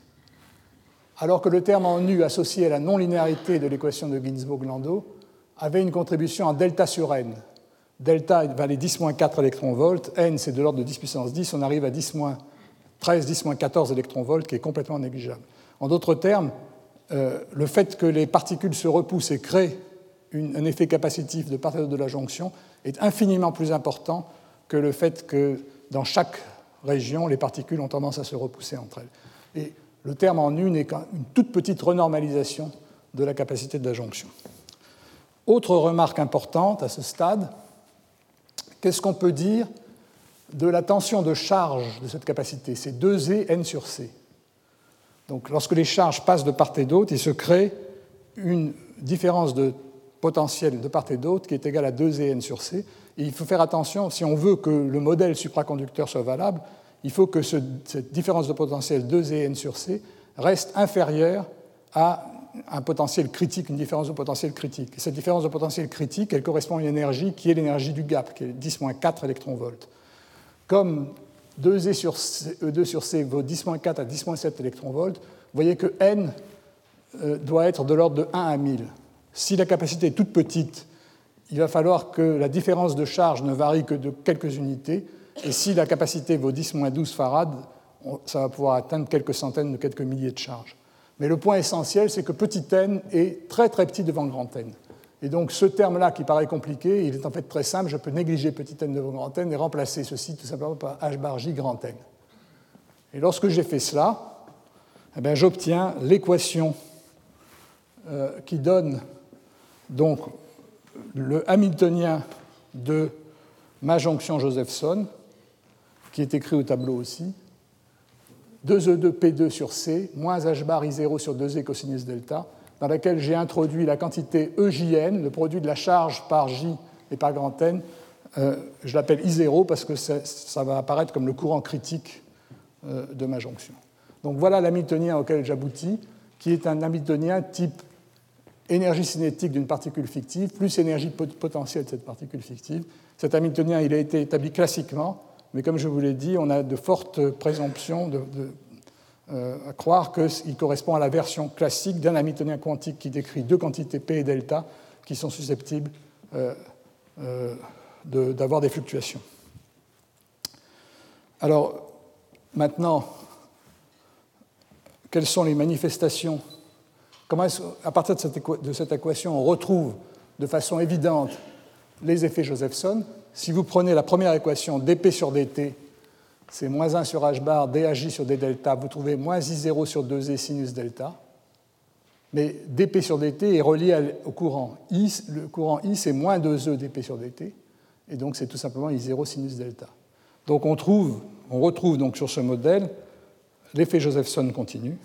Alors que le terme en U associé à la non-linéarité de l'équation de Ginzburg-Landau avait une contribution en delta sur n, delta valait 10-4 électronvolts, n c'est de l'ordre de 10 puissance 10, on arrive à 10-13, 10-14 électronvolts, qui est complètement négligeable. En d'autres termes, euh, le fait que les particules se repoussent et créent un effet capacitif de part et d'autre de la jonction est infiniment plus important que le fait que dans chaque région, les particules ont tendance à se repousser entre elles. Et le terme en U n'est qu'une toute petite renormalisation de la capacité de la jonction. Autre remarque importante à ce stade, Qu'est-ce qu'on peut dire de la tension de charge de cette capacité? C'est 2E n sur C. Donc lorsque les charges passent de part et d'autre, il se crée une différence de potentiel de part et d'autre qui est égale à 2E n sur C. Il faut faire attention, si on veut que le modèle supraconducteur soit valable, il faut que cette différence de potentiel 2E n sur C reste inférieure à un potentiel critique, une différence de potentiel critique. Et cette différence de potentiel critique, elle correspond à une énergie qui est l'énergie du gap, qui est 10-4 électronvolts. Comme 2E sur C, E2 sur C vaut 10-4 à 10-7 électronvolts, vous voyez que N euh, doit être de l'ordre de 1 à 1000. Si la capacité est toute petite, il va falloir que la différence de charge ne varie que de quelques unités. Et si la capacité vaut 10-12 farad, ça va pouvoir atteindre quelques centaines de quelques milliers de charges. Mais le point essentiel, c'est que petit n est très très petit devant grand n. Et donc ce terme-là qui paraît compliqué, il est en fait très simple. Je peux négliger petit n devant grand n et remplacer ceci tout simplement par h bar j grand n. Et lorsque j'ai fait cela, eh j'obtiens l'équation euh, qui donne donc le Hamiltonien de ma jonction Josephson, qui est écrit au tableau aussi, 2E2P2 sur C moins H bar I0 sur 2E cosinus delta, dans laquelle j'ai introduit la quantité EJN, le produit de la charge par J et par grand N. Euh, je l'appelle I0 parce que ça, va apparaître comme le courant critique euh, de ma jonction. Donc voilà l'hamiltonien auquel j'aboutis, qui est un hamiltonien type énergie cinétique d'une particule fictive plus énergie potentielle de cette particule fictive. Cet hamiltonien il a été établi classiquement, mais comme je vous l'ai dit, on a de fortes présomptions euh, à croire qu'il correspond à la version classique d'un hamiltonien quantique qui décrit deux quantités P et delta qui sont susceptibles euh, euh, d'avoir des fluctuations. Alors, maintenant, quelles sont les manifestations Comment à partir de cette, équation, on retrouve de façon évidente les effets Josephson? Si vous prenez la première équation dp sur dt, c'est moins 1 sur h bar daj sur d delta, vous trouvez moins i0 sur 2e sinus delta. Mais dp sur dt est relié au courant I. Le courant I, c'est moins 2e dp sur dt, et donc c'est tout simplement i0 sinus delta. Donc on, trouve, on retrouve donc sur ce modèle l'effet Josephson continu,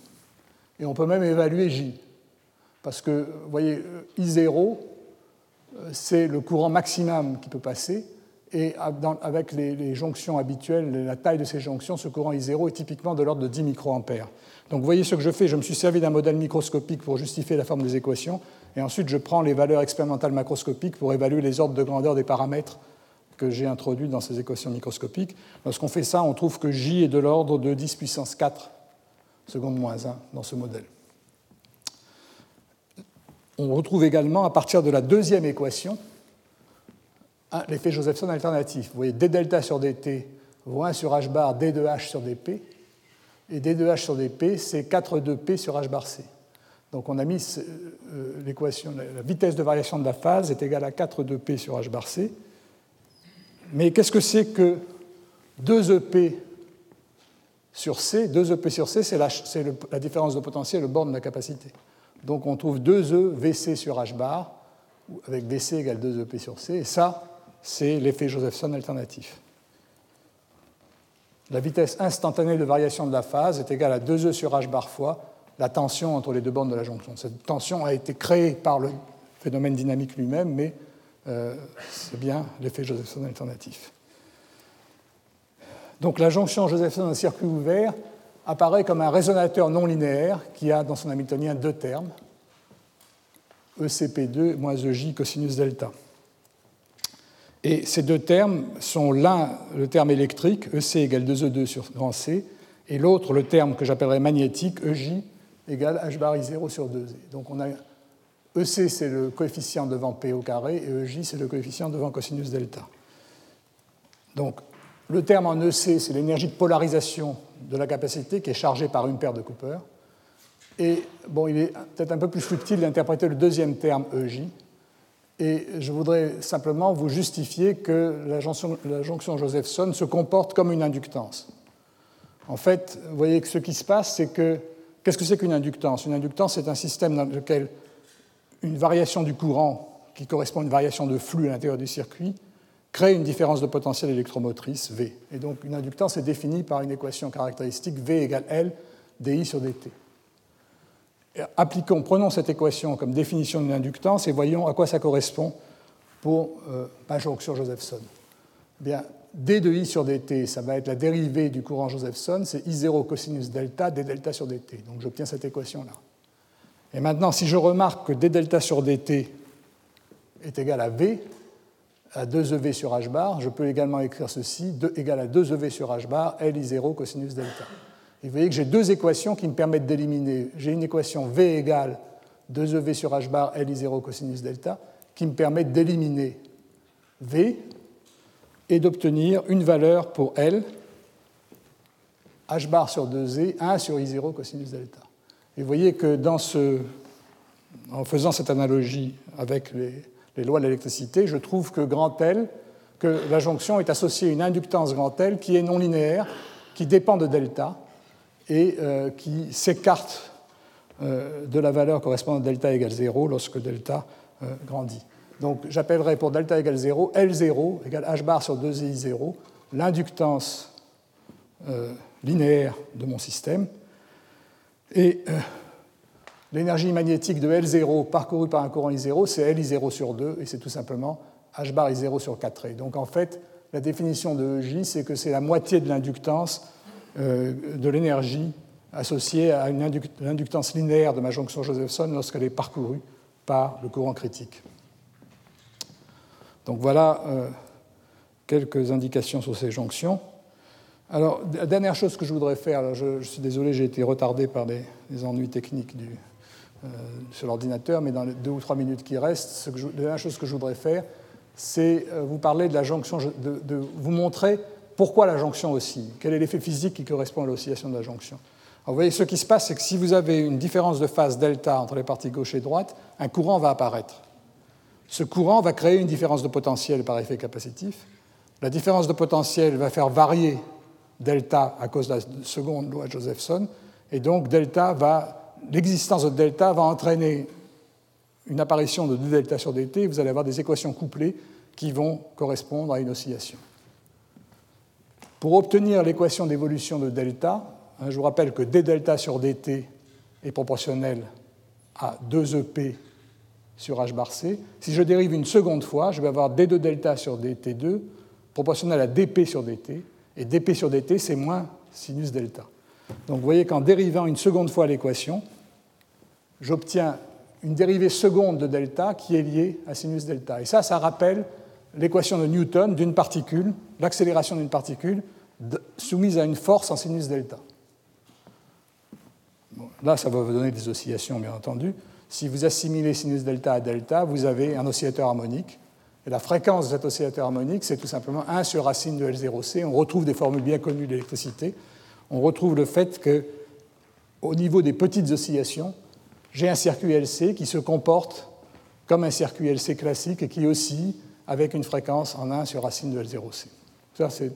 et on peut même évaluer J. Parce que, vous voyez, I0, euh, c'est le courant maximum qui peut passer, et avec les, jonctions habituelles, la taille de ces jonctions, ce courant I0 est typiquement de l'ordre de 10 microampères. Donc vous voyez ce que je fais, je me suis servi d'un modèle microscopique pour justifier la forme des équations, et ensuite je prends les valeurs expérimentales macroscopiques pour évaluer les ordres de grandeur des paramètres que j'ai introduits dans ces équations microscopiques. Lorsqu'on fait ça, on trouve que J est de l'ordre de 10 puissance 4 seconde moins 1 dans ce modèle. On retrouve également, à partir de la deuxième équation, l'effet Josephson alternatif. Vous voyez d delta sur dt vaut 1 sur h bar d de h sur dp, et d de h sur dp, c'est 4 2p sur h bar c. Donc on a mis euh, l'équation, la vitesse de variation de la phase est égale à 4 2p sur h bar c. Mais qu'est-ce que c'est que 2ep sur c? 2ep sur c, c'est la, différence de potentiel au bord de la capacité. Donc on trouve 2e vc sur h bar, avec vc égale 2ep sur c, et ça, c'est l'effet Josephson alternatif. La vitesse instantanée de variation de la phase est égale à 2e sur h bar fois la tension entre les deux bornes de la jonction. Cette tension a été créée par le phénomène dynamique lui-même, mais euh, c'est bien l'effet Josephson alternatif. Donc la jonction Josephson d'un circuit ouvert apparaît comme un résonateur non linéaire qui a dans son hamiltonien deux termes, ECP2 moins EJ cosinus delta. Et ces deux termes sont l'un le terme électrique, EC égale 2E2 sur grand C, et l'autre le terme que j'appellerais magnétique, EJ égale H bar I0 sur 2E. Donc on a EC c'est le coefficient devant P au carré et EJ c'est le coefficient devant cosinus delta. Donc le terme en EC c'est l'énergie de polarisation de la capacité qui est chargée par une paire de Cooper. Et bon, il est peut-être un peu plus subtil d'interpréter le deuxième terme EJ, et je voudrais simplement vous justifier que la jonction, la jonction Josephson se comporte comme une inductance. En fait, vous voyez que ce qui se passe, c'est que. Qu'est-ce que c'est qu'une inductance? Une inductance, c'est un système dans lequel une variation du courant, qui correspond à une variation de flux à l'intérieur du circuit, crée une différence de potentiel électromotrice V. Et donc, une inductance est définie par une équation caractéristique V égale L dI sur dt appliquons, prenons cette équation comme définition d'une inductance et voyons à quoi ça correspond pour euh, jonction Josephson. Eh bien, d de i sur dt, ça va être la dérivée du courant Josephson, c'est i0 cosinus delta d delta sur dt. Donc j'obtiens cette équation-là. Et maintenant, si je remarque que d delta sur dt est égal à v, à 2ev sur h bar, je peux également écrire ceci, égal à 2ev sur h bar, l i0 cosinus delta. Et vous voyez que j'ai deux équations qui me permettent d'éliminer. J'ai une équation V égale 2EV sur H bar LI0 cosinus delta qui me permet d'éliminer V et d'obtenir une valeur pour L, H bar sur 2E, 1 sur I0 cosinus delta. Et vous voyez que dans ce, en faisant cette analogie avec les, les lois de l'électricité, je trouve que grand L, que la jonction est associée à une inductance grand L qui est non linéaire, qui dépend de delta, et euh, qui s'écarte euh, de la valeur correspondant à delta égale 0 lorsque delta euh, grandit. Donc j'appellerai pour delta égale 0 L0 égale h bar sur 2i0 l'inductance linéaire de mon système. Et l'énergie magnétique de L0 parcourue par un courant I0, c'est LI0 sur 2, et c'est tout simplement H bar I0 sur 4 Donc en fait, la définition de J, c'est que c'est la moitié de l'inductance euh, de l'énergie associée à une inductance linéaire de ma jonction Josephson lorsqu'elle est parcourue par le courant critique. Donc voilà euh, quelques indications sur ces jonctions. Alors, dernière chose que je voudrais faire, je, suis désolé, j'ai été retardé par des, ennuis techniques euh, sur l'ordinateur, mais dans les deux ou trois minutes qui restent, la dernière chose que je voudrais faire, c'est euh, vous parler de la jonction, de, vous montrer pourquoi la jonction oscille, quel est l'effet physique qui correspond à l'oscillation de la jonction. vous voyez, ce qui se passe, c'est que si vous avez une différence de phase delta entre les parties gauche et droite, un courant va apparaître. Ce courant va créer une différence de potentiel par effet capacitif. La différence de potentiel va faire varier delta à cause de la seconde loi de Josephson, et donc delta va, l'existence de delta va entraîner une apparition de 2 delta sur dt, vous allez avoir des équations couplées qui vont correspondre à une oscillation. Pour obtenir l'équation d'évolution de delta, hein, je vous rappelle que d delta sur dt est proportionnel à 2ep sur h bar c. Si je dérive une seconde fois, je vais avoir d2 delta sur dt2 proportionnel à dp sur dt, et dp sur dt, c'est moins sinus delta. Donc vous voyez qu'en dérivant une seconde fois l'équation, j'obtiens une dérivée seconde de delta qui est liée à sinus delta. Et ça, ça rappelle l'équation de Newton d'une particule, l'accélération d'une particule soumise à une force en sinus delta. là, ça va vous donner des oscillations, bien entendu. Si vous assimilez sinus delta à delta, vous avez un oscillateur harmonique. Et la fréquence de cet oscillateur harmonique, c'est tout simplement 1 sur racine de L0c. On retrouve des formules bien connues d'électricité. On retrouve le fait que, au niveau des petites oscillations, j'ai un circuit LC qui se comporte comme un circuit LC classique et qui oscille avec une fréquence en 1 sur racine de L0c. Ça, c'est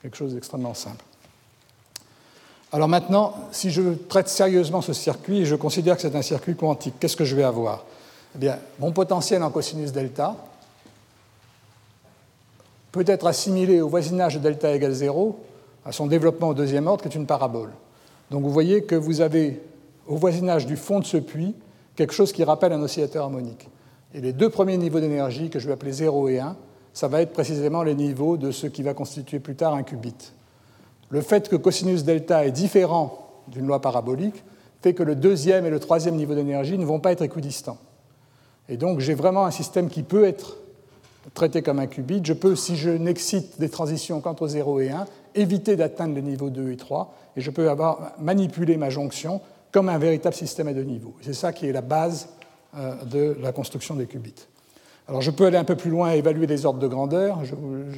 quelque chose d'extrêmement simple. Alors maintenant, si je traite sérieusement ce circuit et je considère que c'est un circuit quantique, qu'est-ce que je vais avoir? Eh bien, mon potentiel en cosinus delta peut être assimilé au voisinage de delta égale 0 à son développement au deuxième ordre, qui est une parabole. Donc vous voyez que vous avez au voisinage du fond de ce puits quelque chose qui rappelle un oscillateur harmonique. Et les deux premiers niveaux d'énergie, que je vais appeler 0 et 1, ça va être précisément les niveaux de ce qui va constituer plus tard un qubit. Le fait que cosinus delta est différent d'une loi parabolique fait que le deuxième et le troisième niveau d'énergie ne vont pas être équidistants. Et donc j'ai vraiment un système qui peut être traité comme un qubit. Je peux, si je n'excite des transitions qu'entre 0 et 1, éviter d'atteindre les niveaux 2 et 3, et je peux avoir manipulé ma jonction comme un véritable système à deux niveaux. C'est ça qui est la base euh, de la construction des qubits. Alors je peux aller un peu plus loin et évaluer les ordres de grandeur. Je,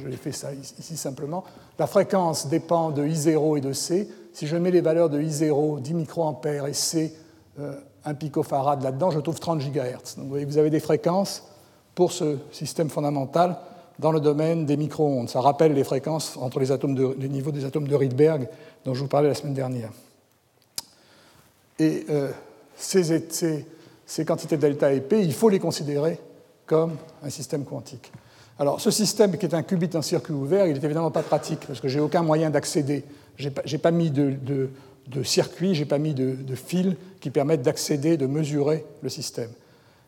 l'ai fait ça ici simplement. La fréquence dépend de I0 et de C. Si je mets les valeurs de I0, 10 microampères, et C, 1 euh, picofarad là-dedans, je trouve 30 GHz. Donc vous voyez, vous avez des fréquences pour ce système fondamental dans le domaine des micro-ondes. Ça rappelle les fréquences entre les, atomes niveaux des atomes de Rydberg dont je vous parlais la semaine dernière. Et euh, ces, ces, ces, quantités delta et p, il faut les considérer comme un système quantique. Alors, ce système qui est un qubit en circuit ouvert, il n'est évidemment pas pratique parce que j'ai aucun moyen d'accéder. Je n'ai pas, mis de, circuit, je n'ai pas mis de, de fils qui permettent d'accéder, de mesurer le système.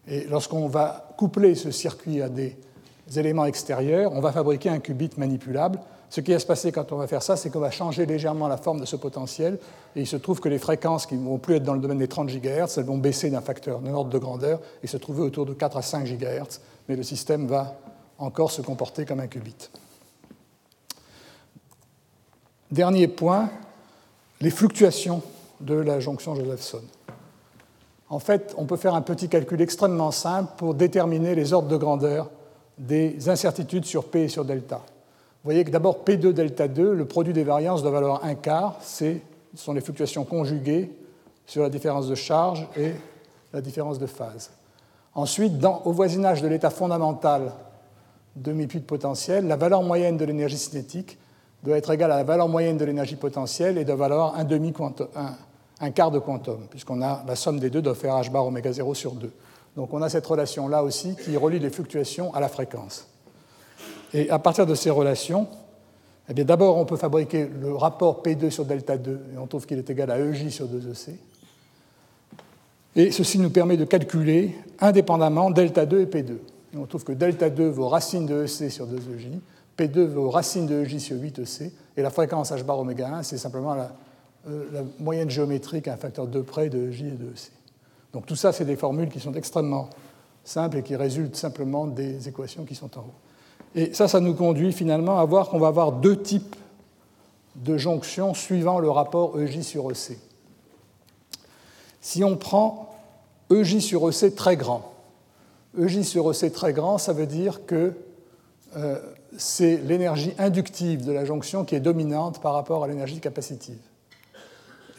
Et lorsqu'on va coupler ce circuit à des éléments extérieurs, on va fabriquer un qubit manipulable. Ce qui va se passer quand on va faire ça, c'est qu'on va changer légèrement la forme de ce potentiel, et il se trouve que les fréquences qui ne vont plus être dans le domaine des 30 GHz, elles vont baisser d'un facteur d'un ordre de grandeur et se trouver autour de 4 à 5 GHz, mais le système va encore se comporter comme un qubit. Dernier point, les fluctuations de la jonction Josephson. En fait, on peut faire un petit calcul extrêmement simple pour déterminer les ordres de grandeur des incertitudes sur P et sur delta. Vous voyez que d'abord P2 delta 2, le produit des variances doit valoir un quart, ce sont les fluctuations conjuguées sur la différence de charge et la différence de phase. Ensuite, au voisinage de l'état fondamental de mi de potentiel, la valeur moyenne de l'énergie cinétique doit être égale à la valeur moyenne de l'énergie potentielle et doit valoir un, demi un, un quart de quantum, puisqu'on a la somme des deux doit faire h bar oméga 0 sur 2. Donc on a cette relation-là aussi qui relie les fluctuations à la fréquence. Et à partir de ces relations, eh d'abord, on peut fabriquer le rapport P2 sur delta 2, et on trouve qu'il est égal à EJ sur 2EC. Et ceci nous permet de calculer indépendamment delta 2 et P2. Et on trouve que delta 2 vaut racine de EC sur 2EJ, P2 vaut racine de EJ sur 8EC, et la fréquence h bar oméga 1, c'est simplement la, la, moyenne géométrique à un facteur 2 près de EJ et de EC. Donc tout ça, c'est des formules qui sont extrêmement simples et qui résultent simplement des équations qui sont en haut. Et ça, ça nous conduit finalement à voir qu'on va avoir deux types de jonctions suivant le rapport EJ sur EC. Si on prend EJ sur EC très grand, EJ sur EC très grand, ça veut dire que euh, c'est l'énergie inductive de la jonction qui est dominante par rapport à l'énergie capacitive.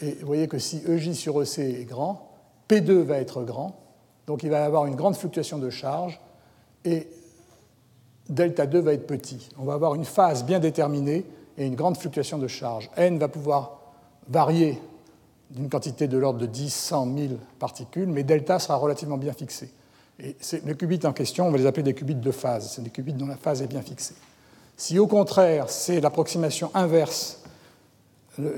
Et vous voyez que si EJ sur EC est grand, P2 va être grand, donc il va y avoir une grande fluctuation de charge, et delta 2 va être petit. On va avoir une phase bien déterminée et une grande fluctuation de charge. N va pouvoir varier d'une quantité de l'ordre de 10, 100, 1000 particules, mais delta sera relativement bien fixé. Et les qubits en question, on va les appeler des qubits de phase. C'est des qubits dont la phase est bien fixée. Si au contraire, c'est l'approximation inverse,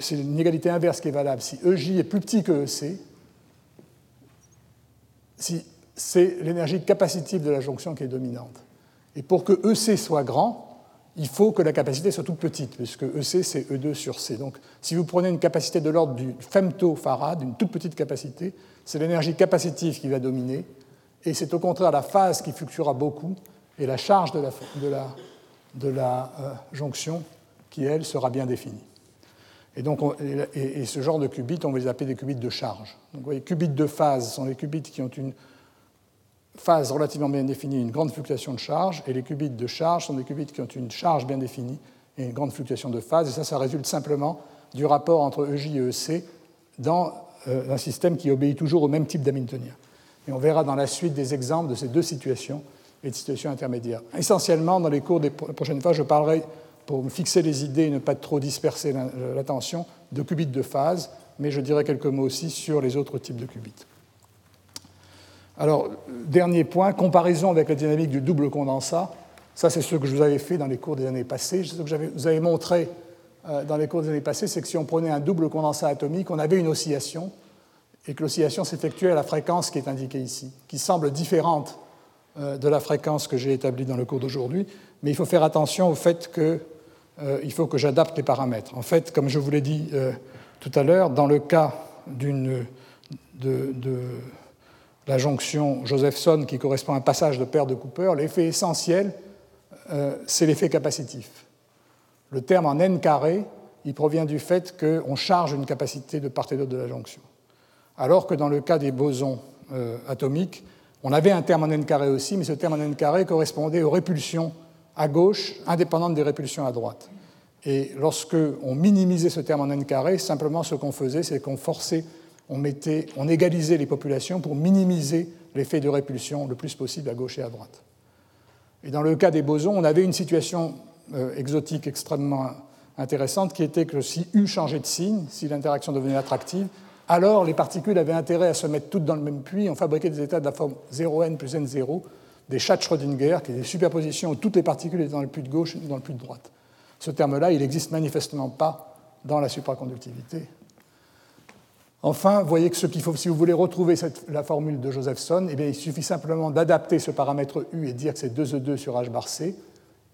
c'est une égalité inverse qui est valable, si EJ est plus petit que EC, si c'est l'énergie capacitive de la jonction qui est dominante. Et pour que EC soit grand, il faut que la capacité soit toute petite, puisque EC, c'est E2 sur C. Donc, si vous prenez une capacité de l'ordre du femtofarad, une toute petite capacité, c'est l'énergie capacitive qui va dominer, et c'est au contraire la phase qui fluctuera beaucoup, et la charge de la euh, jonction qui, elle, sera bien définie. Et, donc, et, ce genre de qubits, on va les appeler des qubits de charge. Donc, vous voyez, qubits de phase sont les qubits qui ont une phase relativement bien définie, une grande fluctuation de charge, et les qubits de charge sont des qubits qui ont une charge bien définie et une grande fluctuation de phase, et ça, ça résulte simplement du rapport entre EJ et EC dans euh, un système qui obéit toujours au même type d'Hamiltonien. Et on verra dans la suite des exemples de ces deux situations et de situations intermédiaires. Essentiellement, dans les cours des prochaines fois, je parlerai, pour me fixer les idées et ne pas trop disperser l'attention, de qubits de phase, mais je dirai quelques mots aussi sur les autres types de qubits. Alors, dernier point, comparaison avec la dynamique du double condensat. Ça, c'est ce que je vous avais fait dans les cours des années passées. Ce que je vous avais montré euh, dans les cours des années passées, c'est que si on prenait un double condensat atomique, on avait une oscillation, et que l'oscillation s'effectuait à la fréquence qui est indiquée ici, qui semble différente euh, de la fréquence que j'ai établie dans le cours d'aujourd'hui, mais il faut faire attention au fait qu'il euh, faut que j'adapte les paramètres. En fait, comme je vous l'ai dit tout à l'heure, dans le cas de, de la jonction Josephson qui correspond à un passage de paire de Cooper, l'effet essentiel, euh, c'est l'effet capacitif. Le terme en n carré, il provient du fait qu'on charge une capacité de part et d'autre de la jonction. Alors que dans le cas des bosons euh, atomiques, on avait un terme en n carré aussi, mais ce terme en n carré correspondait aux répulsions à gauche indépendantes des répulsions à droite. Et lorsque on minimisait ce terme en n carré, simplement ce qu'on faisait, c'est qu'on forçait on, mettait, on égalisait les populations pour minimiser l'effet de répulsion le plus possible à gauche et à droite. Et dans le cas des bosons, on avait une situation euh, exotique extrêmement intéressante qui était que si U changeait de signe, si l'interaction devenait attractive, alors les particules avaient intérêt à se mettre toutes dans le même puits. On fabriquait des états de la forme 0n plus n0, des chats de Schrödinger, qui étaient des superpositions où toutes les particules étaient dans le puits de gauche et dans le puits de droite. Ce terme-là, il n'existe manifestement pas dans la supraconductivité. Enfin, voyez que si vous voulez retrouver la formule de Josephson, eh il suffit simplement d'adapter ce paramètre U et dire que c'est 2E2 sur H bar C,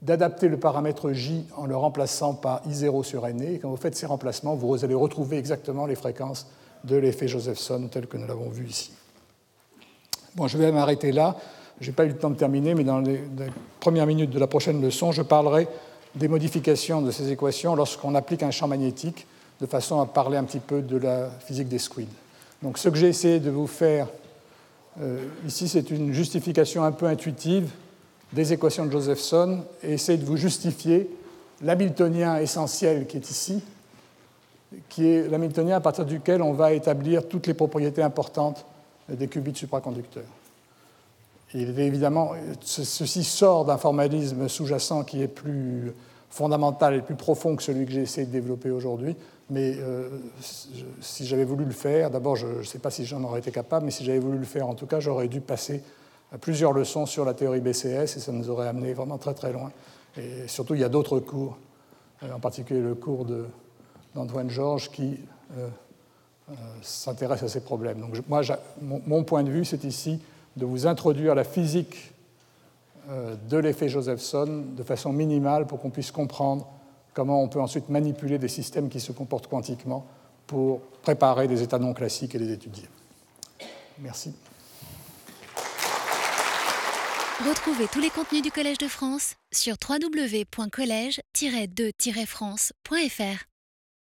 d'adapter le paramètre J en le remplaçant par I0 sur NE, et quand vous faites ces remplacements, vous allez retrouver exactement les fréquences de l'effet Josephson tel que nous l'avons vu ici. Bon, je vais m'arrêter là. Je n'ai pas eu le temps de terminer, mais dans les premières minutes de la prochaine leçon, je parlerai des modifications de ces équations lorsqu'on applique un champ magnétique de façon à parler un petit peu de la physique des squids. Donc ce que j'ai essayé de vous faire euh, ici, c'est une justification un peu intuitive des équations de Josephson et essayer de vous justifier l'hamiltonien essentiel qui est ici, qui est l'hamiltonien à partir duquel on va établir toutes les propriétés importantes des qubits supraconducteurs. Et évidemment, ceci sort d'un formalisme sous-jacent qui est plus fondamental et plus profond que celui que j'ai essayé de développer aujourd'hui, mais euh, si j'avais voulu le faire, d'abord, je ne sais pas si j'en aurais été capable, mais si j'avais voulu le faire, en tout cas, j'aurais dû passer plusieurs leçons sur la théorie BCS et ça nous aurait amené vraiment très très loin. Et surtout, il y a d'autres cours en particulier le cours d'Antoine Georges qui s'intéresse à ces problèmes. Donc moi, mon, point de vue, c'est ici de vous introduire la physique de l'effet Josephson de façon minimale pour qu'on puisse comprendre comment on peut ensuite manipuler des systèmes qui se comportent quantiquement pour préparer des états non classiques et les étudier. Merci. Retrouvez tous les contenus du Collège de France sur www.colège-2-france.fr.